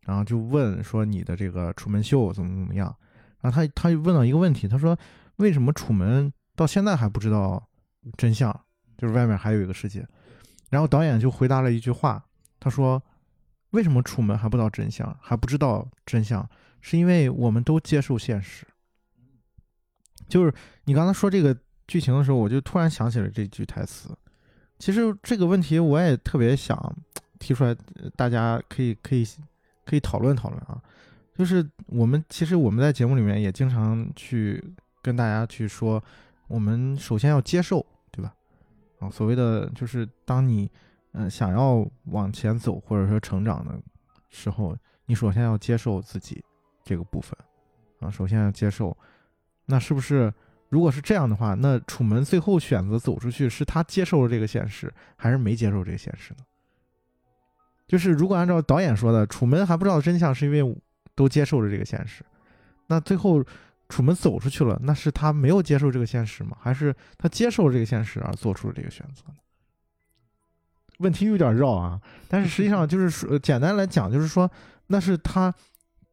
然后就问说你的这个楚门秀怎么怎么样，然后他他就问到一个问题，他说为什么楚门到现在还不知道真相，就是外面还有一个世界。然后导演就回答了一句话，他说：“为什么楚门还不知道真相，还不知道真相？是因为我们都接受现实。”就是你刚才说这个剧情的时候，我就突然想起了这句台词。其实这个问题我也特别想提出来，大家可以可以可以讨论讨论啊。就是我们其实我们在节目里面也经常去跟大家去说，我们首先要接受。对吧啊，所谓的就是当你，嗯、想要往前走或者说成长的时候，你首先要接受自己这个部分，啊，首先要接受，那是不是如果是这样的话，那楚门最后选择走出去，是他接受了这个现实，还是没接受这个现实呢？就是如果按照导演说的，楚门还不知道真相，是因为都接受了这个现实。那最后楚门走出去了，那是他没有接受这个现实吗？还是他接受了这个现实而做出了这个选择呢？问题有点绕啊，但是实际上就是说，简单来讲，就是说，那是他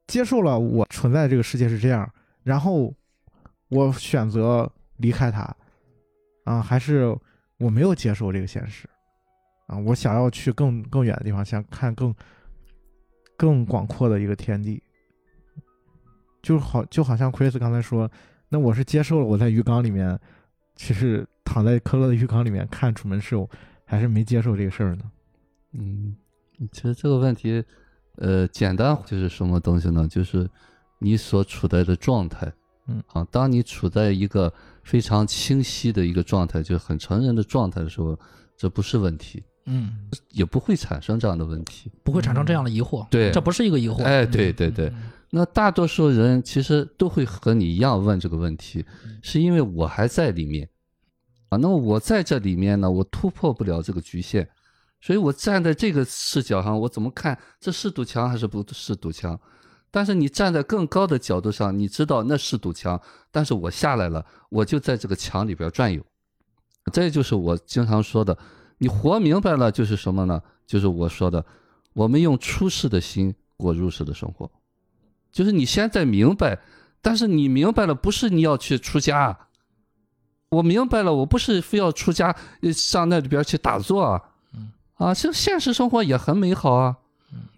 接受了我存在这个世界是这样，然后我选择离开他，啊，还是我没有接受这个现实，啊，我想要去更更远的地方，想看更更广阔的一个天地，就好就好像 Chris 刚才说，那我是接受了我在鱼缸里面，其实躺在可乐的浴缸里面看楚门秀。还是没接受这个事儿呢。嗯，其实这个问题，呃，简单就是什么东西呢？就是你所处在的状态。嗯，啊，当你处在一个非常清晰的一个状态，就很成人的状态的时候，这不是问题。嗯，也不会产生这样的问题，不会产生这样的疑惑。对，这不是一个疑惑。哎，对对对。那大多数人其实都会和你一样问这个问题，是因为我还在里面。那么我在这里面呢，我突破不了这个局限，所以我站在这个视角上，我怎么看这是堵墙还是不是堵墙？但是你站在更高的角度上，你知道那是堵墙，但是我下来了，我就在这个墙里边转悠。这就是我经常说的，你活明白了就是什么呢？就是我说的，我们用出世的心过入世的生活，就是你现在明白，但是你明白了，不是你要去出家。我明白了，我不是非要出家上那里边去打坐啊，啊，其实现实生活也很美好啊，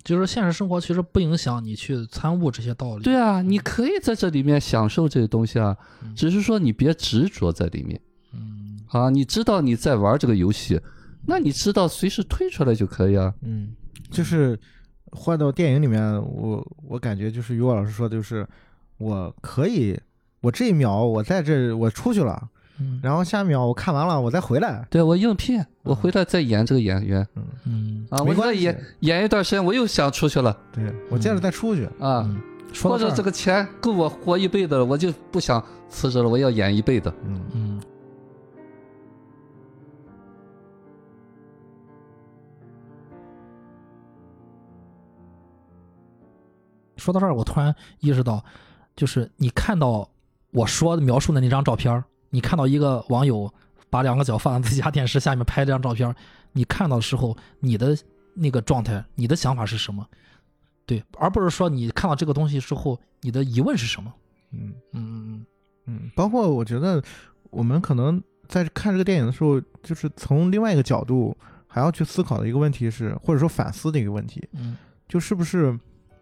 就是现实生活其实不影响你去参悟这些道理。对啊，你可以在这里面享受这些东西啊，只是说你别执着在里面。嗯，啊，你知道你在玩这个游戏，那你知道随时退出来就可以啊。嗯，就是换到电影里面，我我感觉就是于果老师说的，就是我可以，我这一秒我在这我出去了。然后下一秒我看完了，我再回来。对我应聘，我回来再演这个演员。嗯嗯啊，我再演演一段时间，我又想出去了。对我接着再出去啊，或者这个钱够我活一辈子了，我就不想辞职了，我要演一辈子。嗯嗯。说到这儿，我突然意识到，就是你看到我说描述的那张照片你看到一个网友把两个脚放在自家电视下面拍这张照片，你看到的时候，你的那个状态，你的想法是什么？对，而不是说你看到这个东西之后，你的疑问是什么？嗯嗯嗯嗯，包括我觉得我们可能在看这个电影的时候，就是从另外一个角度还要去思考的一个问题是，或者说反思的一个问题，嗯，就是不是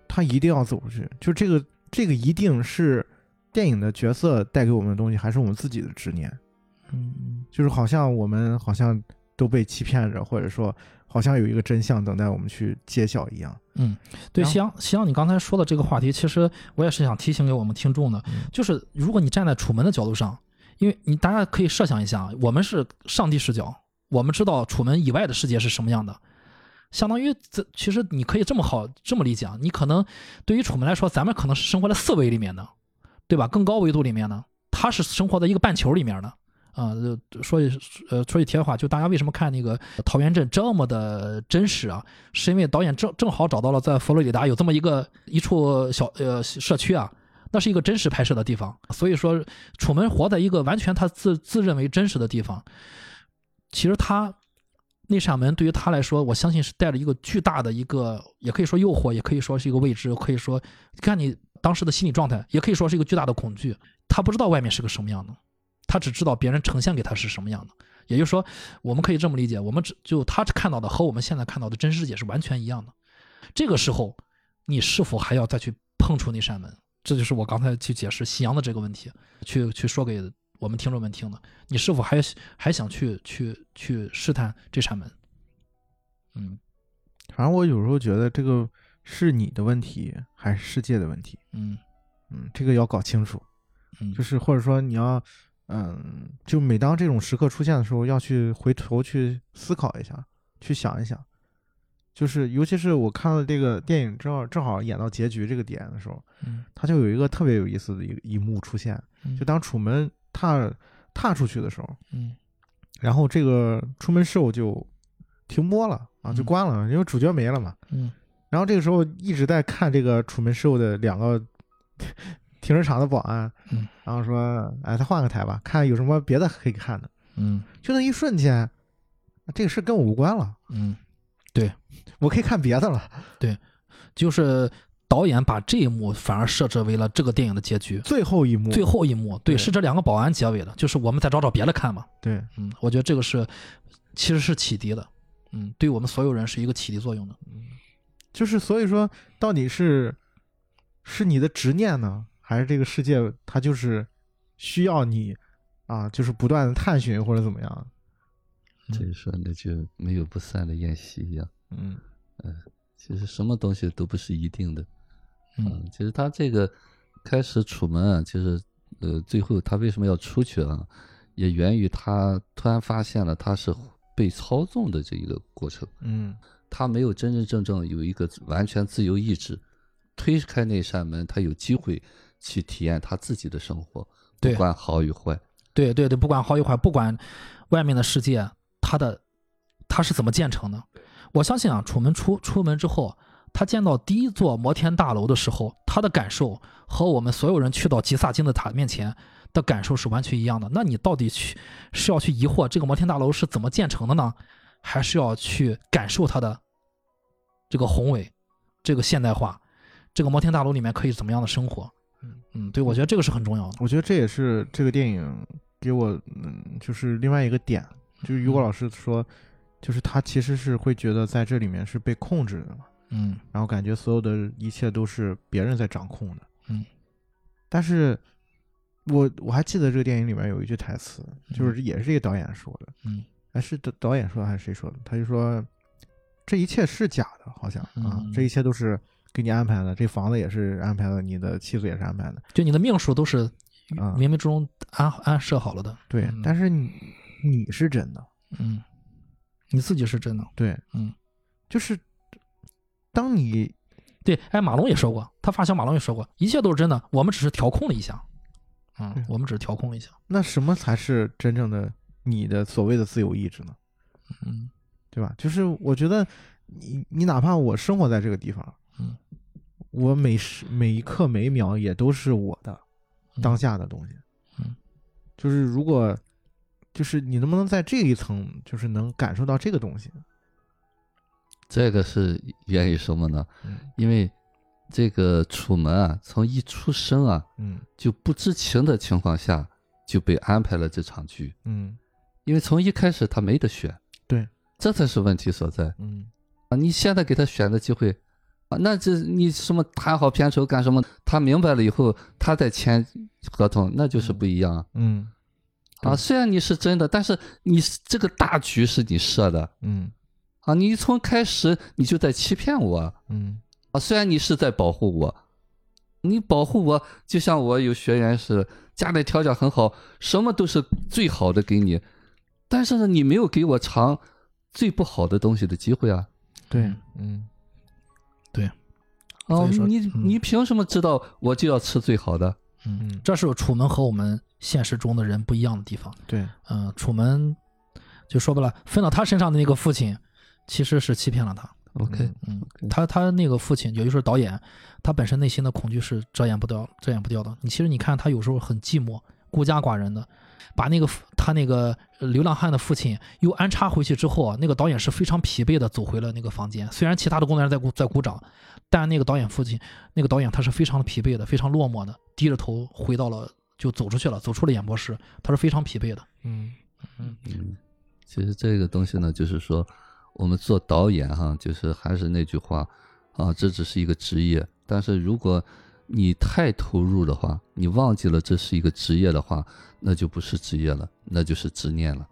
他一定要走出去？就这个这个一定是。电影的角色带给我们的东西，还是我们自己的执念，嗯，就是好像我们好像都被欺骗着，或者说好像有一个真相等待我们去揭晓一样。嗯，对，西阳，西阳，你刚才说的这个话题，其实我也是想提醒给我们听众的，就是如果你站在楚门的角度上，因为你大家可以设想一下，我们是上帝视角，我们知道楚门以外的世界是什么样的，相当于这其实你可以这么好这么理解啊，你可能对于楚门来说，咱们可能是生活在四维里面的。对吧？更高维度里面呢，他是生活在一个半球里面的啊。说句呃，说句题外话，就大家为什么看那个桃源镇这么的真实啊？是因为导演正正好找到了在佛罗里达有这么一个一处小呃社区啊，那是一个真实拍摄的地方。所以说，楚门活在一个完全他自自认为真实的地方。其实他那扇门对于他来说，我相信是带着一个巨大的一个，也可以说诱惑，也可以说是一个未知，可以说看你。当时的心理状态也可以说是一个巨大的恐惧，他不知道外面是个什么样的，他只知道别人呈现给他是什么样的。也就是说，我们可以这么理解，我们只就他看到的和我们现在看到的真实世界是完全一样的。这个时候，你是否还要再去碰触那扇门？这就是我刚才去解释夕阳的这个问题，去去说给我们听众们听的。你是否还还想去去去试探这扇门？嗯，反正我有时候觉得这个。是你的问题还是世界的问题？嗯嗯，这个要搞清楚。嗯，就是或者说你要，嗯，就每当这种时刻出现的时候，要去回头去思考一下，去想一想。就是尤其是我看了这个电影正好正好演到结局这个点的时候，嗯，他就有一个特别有意思的一一幕出现。就当楚门踏踏出去的时候，嗯然后这个出门兽就停播了啊，就嗯关了，因为主角没了嘛。嗯然后这个时候一直在看这个楚门兽的两个停车场的保安，嗯，然后说，哎，他换个台吧，看有什么别的可以看的。嗯就那一瞬间，这个事跟我无关了，嗯，对我可以看别的了。对就是导演把这一幕反而设置为了这个电影的结局。最后一幕，最后一幕，对，对是这两个保安结尾的，就是我们再找找别的看嘛。对，嗯，我觉得这个是其实是启迪的，嗯，对我们所有人是一个启迪作用的。就是所以说，到底是是你的执念呢，还是这个世界它就是需要你啊，就是不断的探寻或者怎么样？所以说那就没有不散的宴席一样。嗯其实什么东西都不是一定的。嗯其实他这个开始楚门啊，其实呃，最后他为什么要出去啊，也源于他突然发现了他是被操纵的这一个过程。嗯他没有真真正正有一个完全自由意志，推开那扇门，他有机会去体验他自己的生活，不管好与坏。对对对，不管好与坏，不管外面的世界，他的他是怎么建成的，我相信啊，楚门出出门之后，他见到第一座摩天大楼的时候，他的感受和我们所有人去到吉萨金字塔面前的感受是完全一样的。那你到底去是要去疑惑这个摩天大楼是怎么建成的呢，还是要去感受它的这个宏伟、这个现代化？这个摩天大楼里面可以怎么样的生活？嗯嗯，对，我觉得这个是很重要的。我觉得这也是这个电影给我嗯，就是另外一个点，就是于果老师说，就是他其实是会觉得在这里面是被控制的嘛，嗯然后感觉所有的一切都是别人在掌控的，嗯，但是我我还记得这个电影里面有一句台词，就是也是这个导演说的，嗯哎，是导导演说的还是谁说的？他就说这一切是假的，好像啊嗯，这一切都是给你安排的，这房子也是安排的，你的妻子也是安排的，就你的命数都是啊冥冥之中安安设好了的。对，嗯但是你你是真的，嗯，你自己是真的。对，嗯，就是当你对，哎，马龙也说过，他发小马龙也说过，一切都是真的，我们只是调控了一下。嗯，我们只是调控了一下。那什么才是真正的你的所谓的自由意志呢？嗯对吧？就是我觉得你你哪怕我生活在这个地方，嗯，我每时每一刻每一秒也都是我的当下的东西，嗯，就是如果就是你能不能在这一层，就是能感受到这个东西？这个是源于什么呢？嗯因为这个楚门啊，从一出生啊，嗯就不知情的情况下就被安排了这场剧，嗯因为从一开始他没得选，对，这才是问题所在嗯啊！你现在给他选的机会啊，那这你什么谈好片酬干什么？他明白了以后，他再签合同，那就是不一样啊！嗯啊，虽然你是真的，但是你是这个大局是你设的嗯啊，你从开始你就在欺骗我啊！嗯啊，虽然你是在保护我，你保护我，就像我有学员是家里条件很好，什么都是最好的给你，但是呢，你没有给我尝最不好的东西的机会啊！对嗯对哦你嗯你凭什么知道我就要吃最好的？嗯，嗯这是楚门和我们现实中的人不一样的地方。对嗯、楚门就说白了，分到他身上的那个父亲，其实是欺骗了他。OK，嗯他他那个父亲，也就是导演，他本身内心的恐惧是遮掩不掉、遮掩不掉的。你其实你看他有时候很寂寞、孤家寡人的，把那个父他那个呃流浪汉的父亲又安插回去之后啊，那个导演是非常疲惫的走回了那个房间。虽然其他的工作人员在鼓在鼓掌，但那个导演父亲那个导演他是非常的疲惫的，非常落寞的，低着头回到了就走出去了，走出了演播室，他是非常疲惫的。嗯嗯，其实这个东西呢，就是说，我们做导演哈，就是还是那句话啊，这只是一个职业。但是如果你太投入的话，你忘记了这是一个职业的话，那就不是职业了，那就是执念了。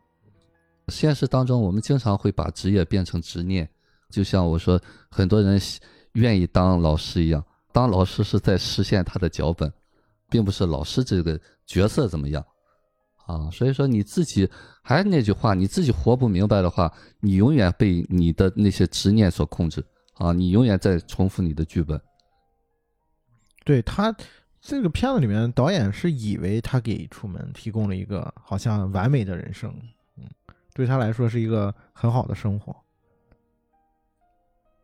现实当中，我们经常会把职业变成执念，就像我说，很多人愿意当老师一样，当老师是在实现他的脚本，并不是老师这个角色怎么样。啊，所以说你自己还是那句话，你自己活不明白的话，你永远被你的那些执念所控制啊，你永远在重复你的剧本。对他这个片子里面，导演是以为他给楚门提供了一个好像完美的人生，嗯，对他来说是一个很好的生活。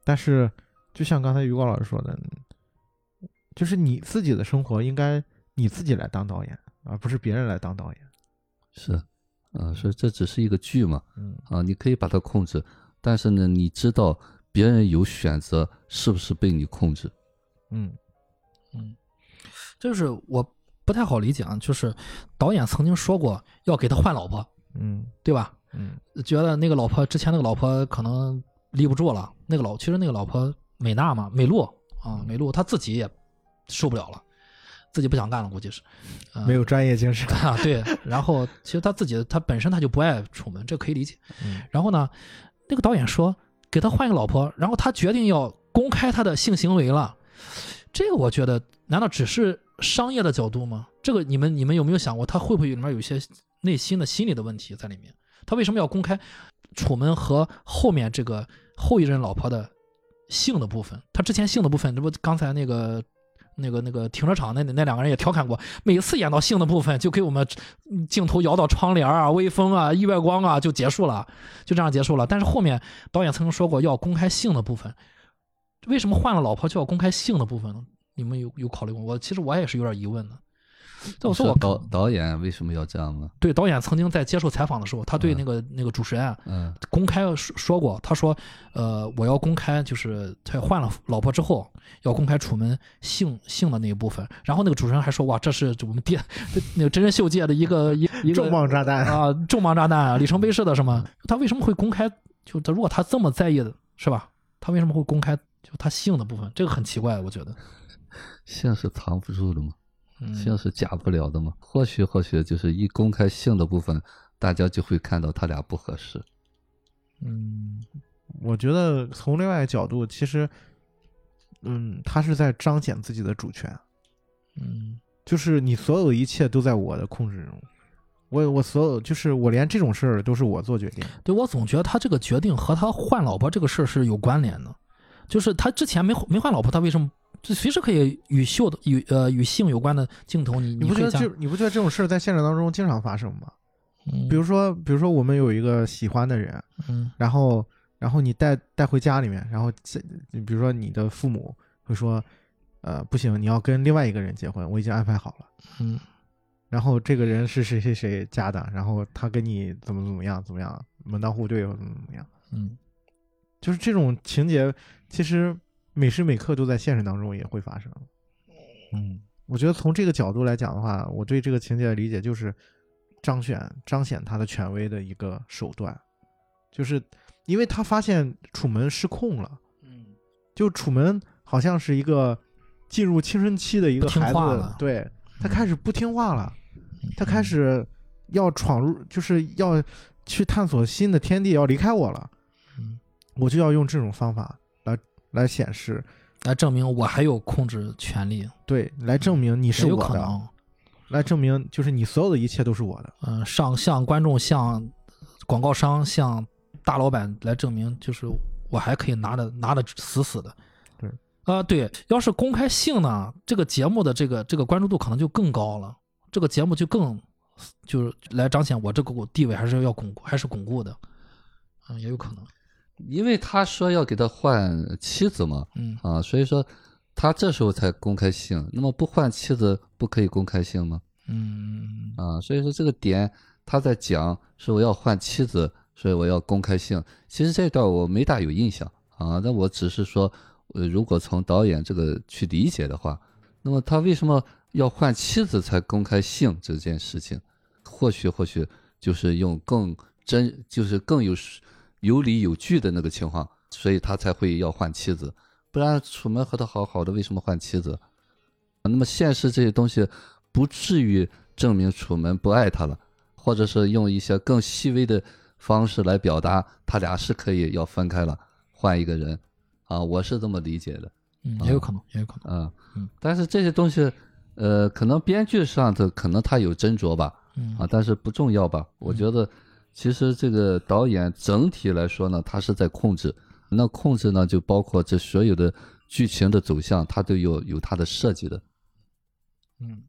但是，就像刚才于光老师说的，就是你自己的生活应该你自己来当导演，而不是别人来当导演。是，啊，所以这只是一个剧嘛，嗯啊，你可以把它控制，但是呢，你知道别人有选择，是不是被你控制？嗯嗯，就是我不太好理解啊，就是导演曾经说过要给他换老婆，嗯对吧？嗯觉得那个老婆之前那个老婆可能立不住了，那个老其实那个老婆美娜嘛，美露啊，美露她自己也受不了了，自己不想干了，估计是，啊没有专业精神。啊，对，然后其实他自己他本身他就不爱出门，这可以理解。嗯然后呢，那个导演说给他换一个老婆，然后他决定要公开他的性行为了。这个我觉得，难道只是商业的角度吗？这个你们你们有没有想过，他会不会里面有一些内心的心理的问题在里面？他为什么要公开楚门和后面这个后一任老婆的性的部分？他之前性的部分，这不刚才那个。那个那个停车场那那两个人也调侃过，每次演到性的部分，就给我们镜头摇到窗帘啊、微风啊、意外光啊，就结束了，就这样结束了。但是后面导演曾经说过要公开性的部分，为什么换了老婆就要公开性的部分呢？你们有有考虑过？我其实我也是有点疑问的。但我说我是导导演为什么要这样呢？对导演曾经在接受采访的时候，他对那个、那个主持人啊嗯公开说说过，他说，呃，我要公开，就是他换了老婆之后要公开楚门性性的那一部分。然后那个主持人还说，哇，这是我们电 那个真人秀界的一个一一个重磅炸弹啊，重磅炸弹啊，里程碑式的什么？他为什么会公开？就他如果他这么在意的是吧？他为什么会公开就他性的部分？这个很奇怪，我觉得。性是藏不住的嘛，嗯性是假不了的嘛。或许或许就是一公开性的部分，大家就会看到他俩不合适。嗯我觉得从另外一个角度，其实，嗯，他是在彰显自己的主权，嗯就是你所有一切都在我的控制中，我我所有就是我连这种事儿都是我做决定。对我总觉得他这个决定和他换老婆这个事儿是有关联的，就是他之前没没换老婆，他为什么就随时可以与秀的与呃与性有关的镜头，你你不觉得可以这你不觉得这种事儿在现实当中经常发生吗？嗯比如说，比如说我们有一个喜欢的人，嗯然后然后你带带回家里面，然后这比如说你的父母会说，呃，不行，你要跟另外一个人结婚，我已经安排好了。嗯然后这个人是谁谁谁家的，然后他跟你怎么怎么样怎么样，门当户对又怎么怎么样，嗯就是这种情节，其实每时每刻都在现实当中也会发生。嗯。我觉得从这个角度来讲的话，我对这个情节的理解就是彰显彰显他的权威的一个手段，就是因为他发现楚门失控了，嗯。就楚门好像是一个进入青春期的一个孩子，对。他开始不听话了，他开嗯。始要闯入，就是要去探索新的天地，要离开我了，嗯，我就要用这种方法来来显示，来证明我还有控制权利，对，来证明你是我的，有可能。来证明就是你所有的一切都是我的。嗯、上向观众、向广告商、向大老板来证明，就是我还可以拿的拿的死死的。对，啊、对，要是公开性呢，这个节目的这个这个关注度可能就更高了，这个节目就更就是来彰显我这个地位还是要巩固，还是巩固的。嗯，也有可能。因为他说要给他换妻子嘛，嗯啊，所以说他这时候才公开性。那么不换妻子不可以公开性吗？嗯啊，所以说这个点他在讲是我要换妻子，所以我要公开性。其实这段我没大有印象啊，那我只是说，呃，如果从导演这个去理解的话，那么他为什么要换妻子才公开性这件事情？或许或许就是用更真，就是更有有理有据的那个情况，所以他才会要换妻子。不然楚门和他好好的，为什么换妻子？那么现实这些东西不至于证明楚门不爱他了，或者是用一些更细微的方式来表达他俩是可以要分开了，换一个人啊，我是这么理解的嗯，也有可能，也有可能。啊。嗯但是这些东西，呃，可能编剧上头可能他有斟酌吧，嗯啊，但是不重要吧？我觉得其实这个导演整体来说呢，他是在控制。那控制呢，就包括这所有的剧情的走向，他都有有他的设计的。嗯，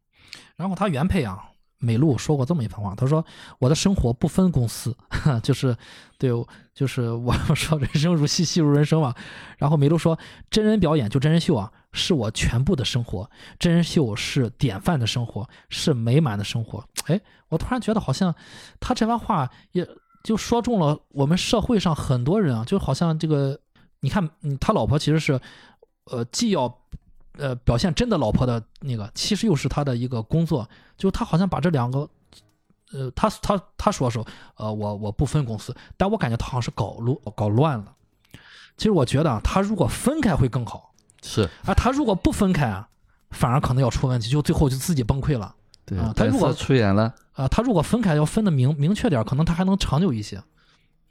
然后他原配啊，美露说过这么一番话，他说：“我的生活不分公司，就是对，就是我说人生如戏，戏如人生嘛。”然后美露说：“真人表演就真人秀啊，是我全部的生活，真人秀是典范的生活，是美满的生活。”哎，我突然觉得好像他这番话也就说中了我们社会上很多人啊，就好像这个，你看，他老婆其实是，呃，既要。呃，表现真的老婆的那个，其实又是他的一个工作，就他好像把这两个，呃，他他他说说，呃，我我不分公司，但我感觉他好像是搞乱搞乱了。其实我觉得啊，他如果分开会更好，是啊，他如果不分开啊，反而可能要出问题，就最后就自己崩溃了。对啊他如果出演了，啊，他如果分开要分的明明确点，可能他还能长久一些。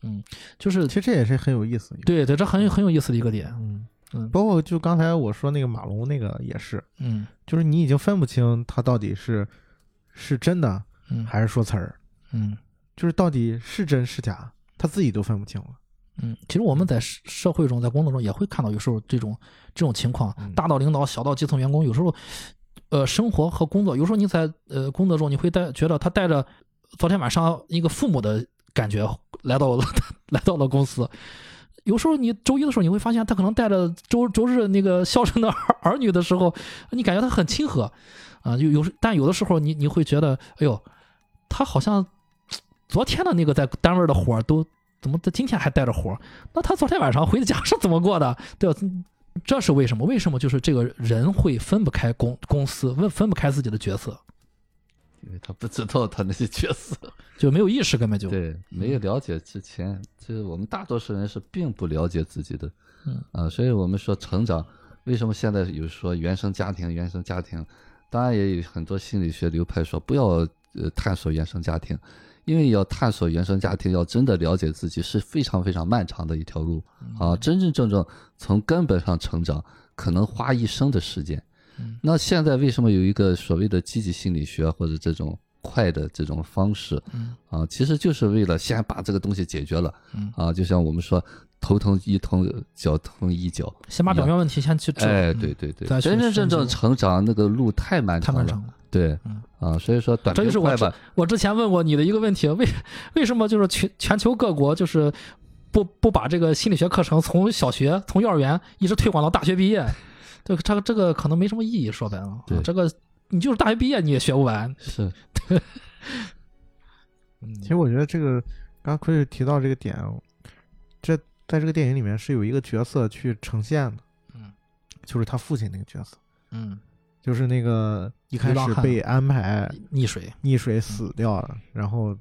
嗯，就是其实这也是很有意思。对对，这很有很有意思的一个点。嗯嗯包括就刚才我说那个马龙那个也是，嗯就是你已经分不清他到底是是真的嗯还是说词儿，嗯。就是到底是真是假，他自己都分不清了。嗯，其实我们在社社会中，在工作中也会看到，有时候这种这种情况嗯，大到领导，小到基层员工，有时候，呃，生活和工作，有时候你在呃工作中，你会带觉得他带着昨天晚上一个父母的感觉来到了 来到了公司。有时候你周一的时候，你会发现他可能带着周周日那个孝顺的儿儿女的时候，你感觉他很亲和，啊、有有时但有的时候你你会觉得，哎呦，他好像昨天的那个在单位的活都怎么在今天还带着活？那他昨天晚上回家是怎么过的？对吧？这是为什么？为什么就是这个人会分不开公公司，分分不开自己的角色，因为他不知道他那些角色，就没有意识，根本就对，没有了解之前，这我们大多数人是并不了解自己的，嗯啊，所以我们说成长，为什么现在有说原生家庭，原生家庭，当然也有很多心理学流派说不要呃探索原生家庭，因为要探索原生家庭，要真的了解自己是非常非常漫长的一条路啊，真真正正从根本上成长，可能花一生的时间。嗯。那现在为什么有一个所谓的积极心理学或者这种快的这种方式嗯。啊？其实就是为了先把这个东西解决了嗯，啊，就像我们说头疼医头，脚疼医脚。先把表面问题先去治，哎，嗯。对对对，真真正正成长那个路太漫长了，太漫长了。对嗯，啊，所以说短这就是我之平快吧，我之前问过你的一个问题，为为什么就是全全球各国就是不不把这个心理学课程从小学从幼儿园一直推广到大学毕业？这个这个这个可能没什么意义，说白了，啊对这个你就是大学毕业你也学不完。是 嗯其实我觉得这个刚刚奎瑞提到这个点，这在这个电影里面是有一个角色去呈现的，嗯就是他父亲那个角色，嗯，就是那个一开始被安排溺水，溺水死掉了，然后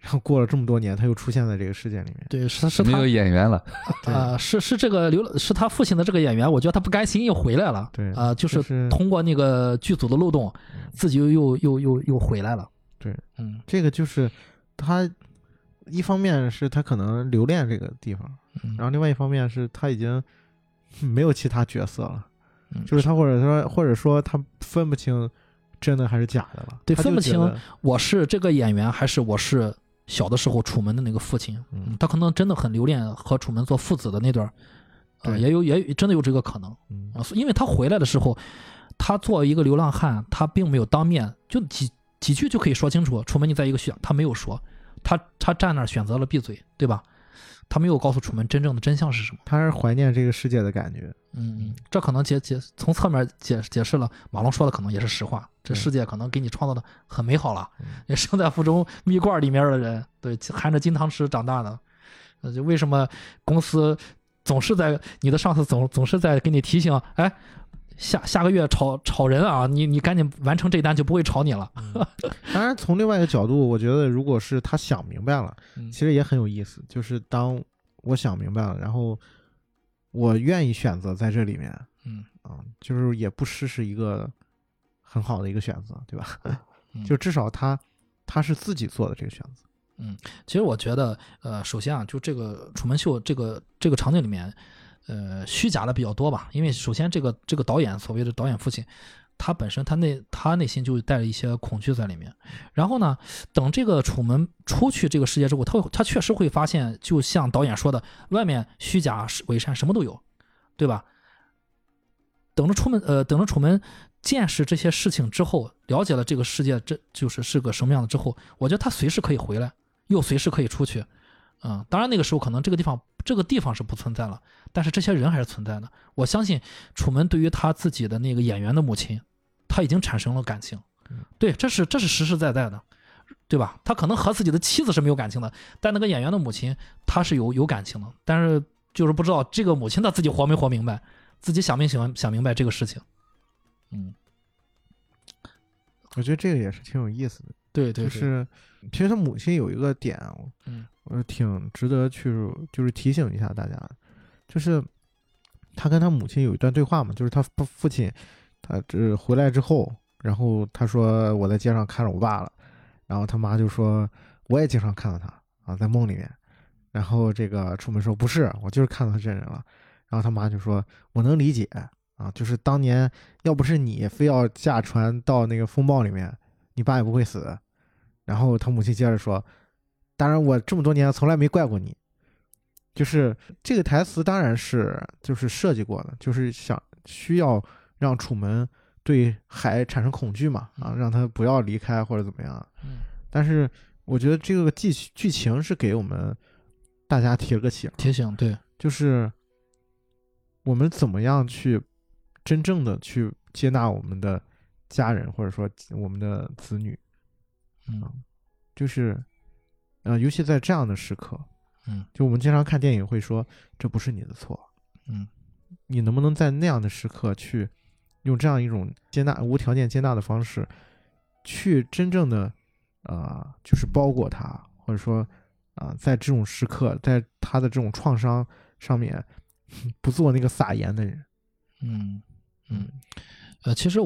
然后过了这么多年，他又出现在这个事件里面。对，是是他没有演员了，对啊、是是这个刘是他父亲的这个演员，我觉得他不甘心又回来了，对啊、就就是通过那个剧组的漏洞，自己又又又又又回来了。对，嗯这个就是他一方面是他可能留恋这个地方，嗯然后另外一方面是他已经没有其他角色了，嗯就是他或者说或者说他分不清真的还是假的了，对分不清我是这个演员，还是我是小的时候楚门的那个父亲？嗯他可能真的很留恋和楚门做父子的那段儿，呃，对也有也真的有这个可能嗯啊。因为他回来的时候，他作为一个流浪汉，他并没有当面就几几句就可以说清楚，楚门你在一个学，他没有说，他他站那儿选择了闭嘴，对吧？他没有告诉楚门真正的真相是什么。他是怀念这个世界的感觉，嗯，这可能解解从侧面解解释了马龙说的可能也是实话，这世界可能给你创造的很美好了嗯。也生在腹中蜜罐里面的人，对，含着金汤匙长大的，呃，就为什么公司总是在你的上司总总是在给你提醒，哎，下下个月炒炒人啊，你你赶紧完成这单就不会炒你了。当然，从另外一个角度，我觉得如果是他想明白了，嗯其实也很有意思。就是当我想明白了，然后我愿意选择在这里面嗯啊，就是也不失是一个很好的一个选择，对吧？嗯 就至少他他是自己做的这个选择。嗯其实我觉得，呃，首先啊，就这个楚门秀这个这个场景里面，呃，虚假的比较多吧。因为首先这个这个导演所谓的导演父亲，他本身他内他内心就带着一些恐惧在里面。然后呢，等这个楚门出去这个世界之后，他会他确实会发现，就像导演说的，外面虚假伪善什么都有，对吧？等着出门，呃，等着楚门见识这些事情之后，了解了这个世界这就是是个什么样的之后，我觉得他随时可以回来，又随时可以出去。嗯，当然那个时候可能这个地方这个地方是不存在了，但是这些人还是存在的。我相信楚门对于他自己的那个演员的母亲，他已经产生了感情。对，这是这是实实在在的，对吧？他可能和自己的妻子是没有感情的，但那个演员的母亲他是有有感情的，但是就是不知道这个母亲她自己活没活明白，自己想没想想明白这个事情。嗯，我觉得这个也是挺有意思的，对对，就是其实他母亲有一个点，嗯，我挺值得去就是提醒一下大家，就是他跟他母亲有一段对话嘛，就是他父父亲他这回来之后。然后他说我在街上看着我爸了，然后他妈就说我也经常看到他啊，在梦里面。然后这个出门说不是，我就是看到他真人了。然后他妈就说我能理解啊，就是当年要不是你非要驾船到那个风暴里面，你爸也不会死。然后他母亲接着说，当然我这么多年从来没怪过你，就是这个台词当然是就是设计过的，就是想需要让楚门。对海产生恐惧嘛？啊，让他不要离开或者怎么样？嗯，但是我觉得这个剧剧情是给我们大家提了个醒，提醒对，就是我们怎么样去真正的去接纳我们的家人，或者说我们的子女，嗯，就是呃，尤其在这样的时刻，嗯，就我们经常看电影会说这不是你的错，嗯，你能不能在那样的时刻去？用这样一种接纳、无条件接纳的方式，去真正的，呃，就是包裹他，或者说，啊，在这种时刻，在他的这种创伤上面，不做那个撒盐的人。嗯嗯，呃，其实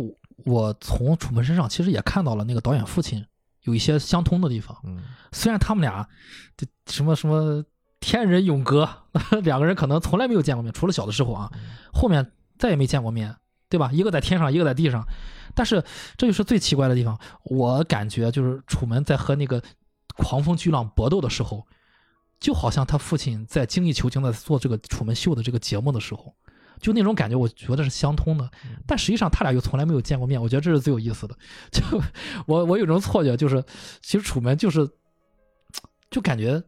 我从楚门身上其实也看到了那个导演父亲有一些相通的地方。嗯，虽然他们俩这什么什么天人永隔，两个人可能从来没有见过面，除了小的时候啊，后面再也没见过面。对吧？一个在天上，一个在地上，但是这就是最奇怪的地方。我感觉就是楚门在和那个狂风巨浪搏斗的时候，就好像他父亲在精益求精的做这个楚门秀的这个节目的时候，就那种感觉，我觉得是相通的。但实际上他俩又从来没有见过面，我觉得这是最有意思的。就我我有种错觉，就是其实楚门就是，就感觉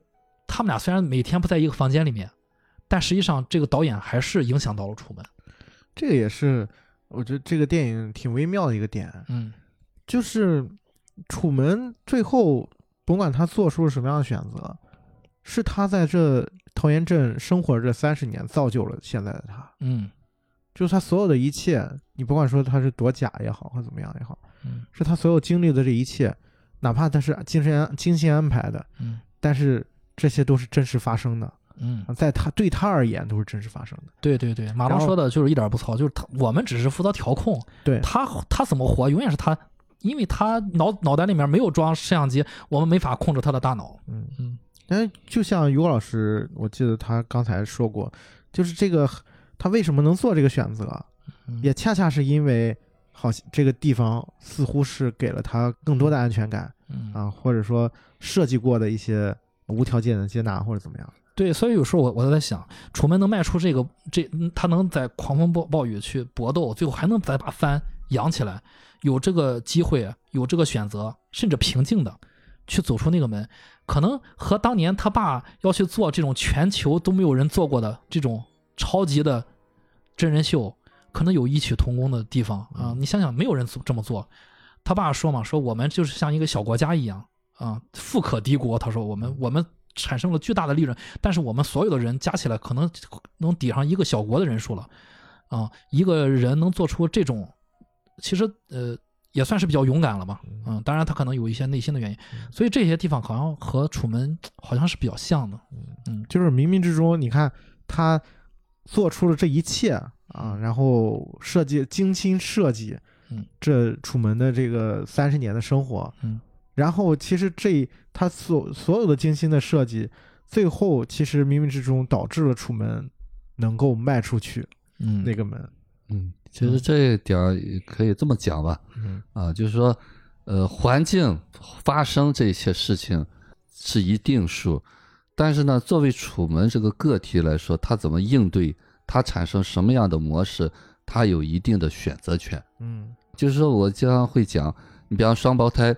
他们俩虽然每天不在一个房间里面，但实际上这个导演还是影响到了楚门。这个也是。我觉得这个电影挺微妙的一个点，嗯，就是楚门最后甭管他做出了什么样的选择，是他在这桃源镇生活这三十年造就了现在的他，嗯，就是他所有的一切，你不管说他是多假也好，或怎么样也好，嗯，是他所有经历的这一切，哪怕他是精心精心安排的，嗯，但是这些都是真实发生的。嗯，在他对他而言都是真实发生的。对对对，马龙说的就是一点不糙，就是他我们只是负责调控，对。他他怎么活永远是他，因为他脑脑袋里面没有装摄像机，我们没法控制他的大脑。嗯。嗯，但就像于果老师，我记得他刚才说过，就是这个他为什么能做这个选择，也恰恰是因为好像这个地方似乎是给了他更多的安全感，啊，或者说设计过的一些无条件的接纳或者怎么样。对，所以有时候我我都在想，楚门能迈出这个，这他能在狂风暴暴雨去搏斗，最后还能再把帆扬起来，有这个机会，有这个选择，甚至平静的去走出那个门，可能和当年他爸要去做这种全球都没有人做过的这种超级的真人秀，可能有异曲同工的地方啊！你想想，没有人这么做，他爸说嘛，说我们就是像一个小国家一样啊，富可敌国。他说我们我们。产生了巨大的利润，但是我们所有的人加起来可能能抵上一个小国的人数了，啊，一个人能做出这种，其实呃也算是比较勇敢了吧，嗯，当然他可能有一些内心的原因，所以这些地方好像和楚门 好像是比较像的，嗯，就是冥冥之中，你看他做出了这一切啊，然后设计精心设计，嗯，这楚门的这个三十年的生活，嗯。然后，其实这他所所有的精心的设计，最后其实冥冥之中导致了楚门能够迈出去，嗯，那个门，嗯，其实这一点可以这么讲吧，嗯。啊，就是说，呃，环境发生这些事情是一定数，但是呢，作为楚门这个个体来说，他怎么应对，他产生什么样的模式，他有一定的选择权，嗯。就是说我经常会讲，你比方双胞胎，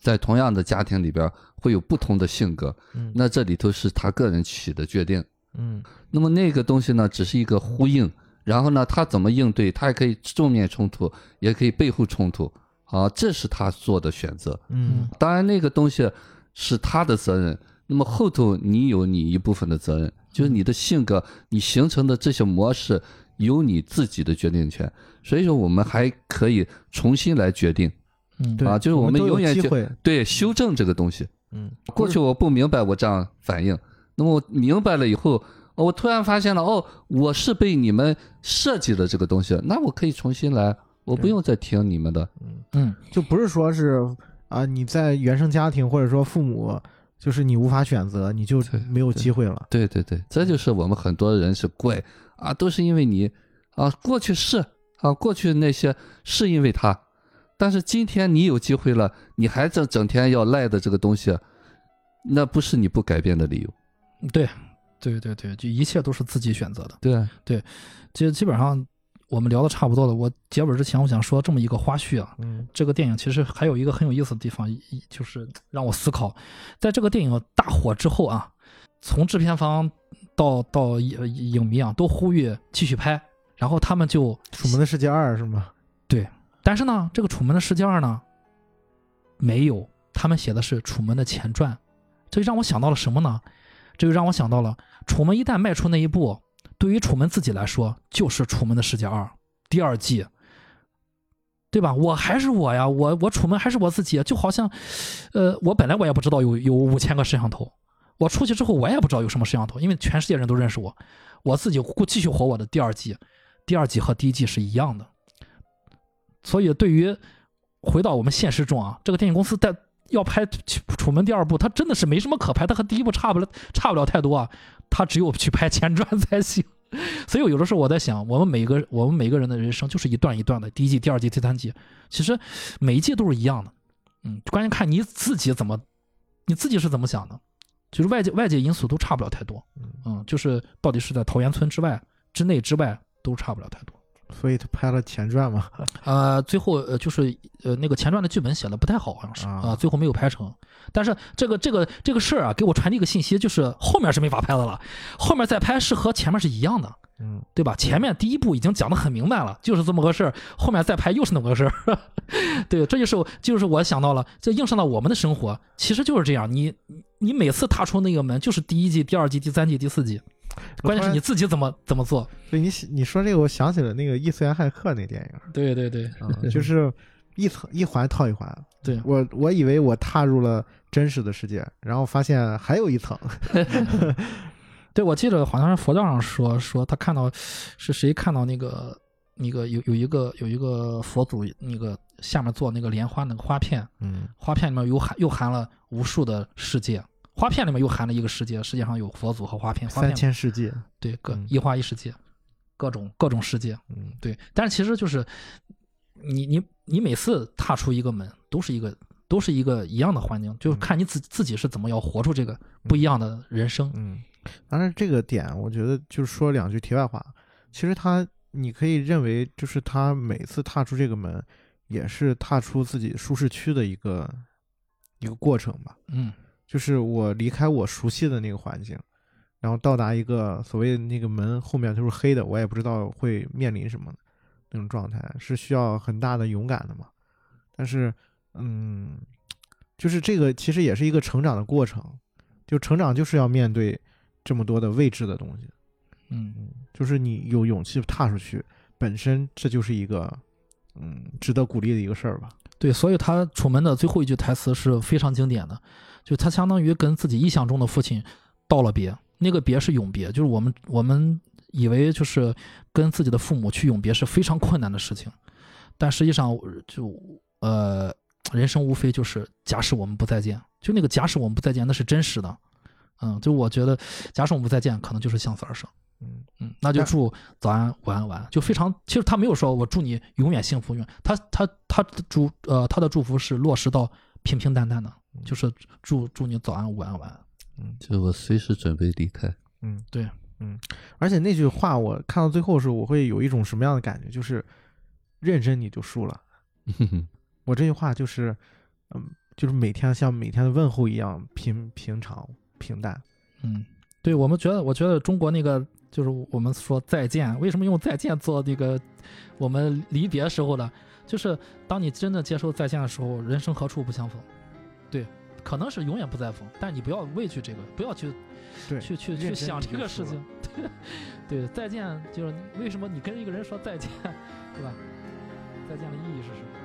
在同样的家庭里边会有不同的性格，嗯。那这里头是他个人起的决定。嗯。那么那个东西呢，只是一个呼应，然后呢，他怎么应对，他也可以正面冲突，也可以背后冲突，啊，这是他做的选择。嗯当然，那个东西是他的责任。那么后头你有你一部分的责任，就是你的性格，你形成的这些模式有你自己的决定权。所以说，我们还可以重新来决定，嗯，对啊就是我们永远就会，对，修正这个东西。嗯，过去我不明白，我这样反应，那么我明白了以后，哦我突然发现了，哦，我是被你们设计的这个东西，那我可以重新来，我不用再听你们的。嗯，就不是说是啊，你在原生家庭或者说父母，就是你无法选择，你就对没有机会了。对对对，这就是我们很多人是怪啊，都是因为你啊，过去是啊，过去那些是因为他，但是今天你有机会了，你还整整天要赖的这个东西，那不是你不改变的理由。对，对对对，就一切都是自己选择的。对对，其实基本上我们聊的差不多了。我结尾之前，我想说这么一个花絮啊，嗯这个电影其实还有一个很有意思的地方，一就是让我思考，在这个电影大火之后啊，从制片方到到影影迷啊，都呼吁继续拍，然后他们就《楚门的世界二》是吗？对但是呢，这个《楚门的世界二》呢，没有，他们写的是楚门的前传，这就让我想到了什么呢？这就让我想到了，楚门一旦迈出那一步，对于楚门自己来说，就是《楚门的世界二》第二季，对吧？我还是我呀，我我楚门还是我自己，就好像，呃，我本来我也不知道有有五千个摄像头，我出去之后我也不知道有什么摄像头，因为全世界人都认识我，我自己继续活我的第二季，第二季和第一季是一样的。所以，对于回到我们现实中啊，这个电影公司在要拍《楚门》第二部，它真的是没什么可拍，它和第一部差不了差不了太多啊，它只有去拍前传才行。所以，有的时候我在想，我们每个我们每个人的人生就是一段一段的，第一季、第二季、第三季，其实每一季都是一样的。嗯，关键看你自己怎么，你自己是怎么想的，就是外界外界因素都差不了太多。嗯，就是到底是在桃源村之外、之内之外都差不了太多。所以他拍了前传嘛。呃，最后呃就是呃那个前传的剧本写的不太好，好像是啊啊、最后没有拍成。但是这个这个这个事儿啊，给我传递一个信息，就是后面是没法拍的了，后面再拍是和前面是一样的，嗯对吧？前面第一部已经讲的很明白了，就是这么个事儿，后面再拍又是那么个事儿。对，这就是就是我想到了，这映射到我们的生活，其实就是这样。你你每次踏出那个门，就是第一季、第二季、第三季、第四季，关键是你自己怎么怎么做。所以你你说这个，我想起了那个《异次元骇客》那电影。对对对，啊，就是一层一环套一环。对我我以为我踏入了真实的世界，然后发现还有一层。对，我记得好像是佛教上说说他看到是谁看到那个那个有有一个有一个佛祖那个下面做那个莲花那个花片，嗯花片里面有含又含了无数的世界，花片里面又含了一个世界，世界上有佛祖和花片，花三千世界。对各嗯一花一世界，各种各种世界，嗯对，但是其实就是你你你每次踏出一个门，都是一个都是一个一样的环境，就是嗯看你自自己是怎么要活出这个不一样的人生。嗯，当然这个点，我觉得就是说两句题外话。其实他，你可以认为，就是他每次踏出这个门，也是踏出自己舒适区的一个一个过程吧。嗯就是我离开我熟悉的那个环境，然后到达一个所谓的那个门后面就是黑的，我也不知道会面临什么那种状态，是需要很大的勇敢的嘛。但是，嗯，就是这个其实也是一个成长的过程，就成长就是要面对这么多的未知的东西，嗯嗯，就是你有勇气踏出去，本身这就是一个嗯值得鼓励的一个事儿吧。对，所以他楚门的最后一句台词是非常经典的，就他相当于跟自己意象中的父亲道了别，那个别是永别，就是我们我们以为就是跟自己的父母去永别是非常困难的事情，但实际上就呃，人生无非就是假使我们不再见，就那个假使我们不再见，那是真实的，嗯，就我觉得假使我们不再见，可能就是向死而生。嗯嗯，那就祝早安、晚安、晚安，就非常。其实他没有说我祝你永远幸福，永远他他他祝呃他的祝福是落实到平平淡淡的，嗯就是祝祝你早安、午安、晚安。嗯就是我随时准备离开。嗯，对，嗯，而且那句话我看到最后的时候，我会有一种什么样的感觉？就是认真你就输了。我这句话就是，嗯，就是每天像每天的问候一样平平常平淡。嗯，对，我们觉得，我觉得中国那个就是我们说再见，为什么用再见做那个我们离别时候的？就是当你真的接受再见的时候，人生何处不相逢？对，可能是永远不再逢，但你不要畏惧这个，不要去对，去去去想这个事情。对 对，再见就是为什么你跟一个人说再见，对吧？再见的意义是什么？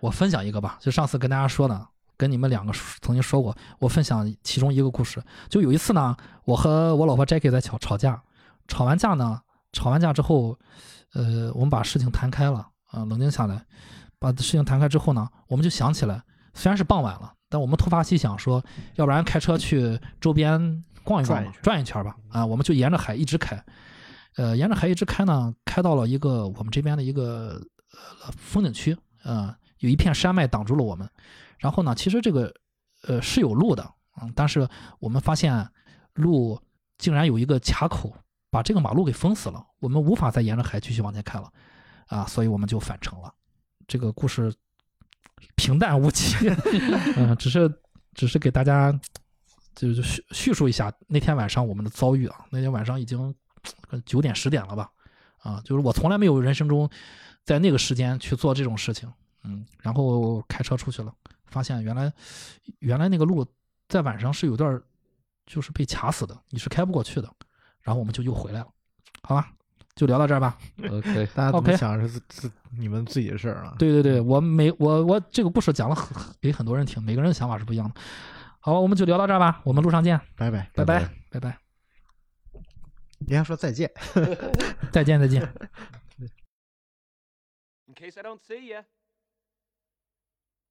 我分享一个吧，就上次跟大家说的，跟你们两个曾经说过，我分享其中一个故事。就有一次呢，我和我老婆 Jackie 在吵吵架，吵完架呢，吵完架之后，呃，我们把事情谈开了，啊、冷静下来，把事情谈开之后呢，我们就想起来，虽然是傍晚了，但我们突发奇想说，要不然开车去周边逛一逛吧，转一圈吧，啊，我们就沿着海一直开，呃，沿着海一直开呢，开到了一个我们这边的一个呃风景区，啊、有一片山脉挡住了我们。然后呢，其实这个呃是有路的，嗯，但是我们发现路竟然有一个卡口，把这个马路给封死了，我们无法再沿着海继续往前开了，啊，所以我们就返程了。这个故事平淡无奇，嗯、只是只是给大家就是叙叙述一下那天晚上我们的遭遇啊。那天晚上已经九点十点了吧，啊，就是我从来没有人生中在那个时间去做这种事情，嗯，然后开车出去了，发现原来原来那个路在晚上是有段儿就是被卡死的，你是开不过去的，然后我们就又回来了，好吧，就聊到这儿吧。OK，大家怎么想是自自你们自己的事儿啊？对对对，我每我我这个故事讲了很给很多人听，每个人的想法是不一样的。好，我们就聊到这儿吧，我们路上见，拜拜。拜拜拜拜拜，你还说再见？再见再见。In case I don't see you,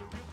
to real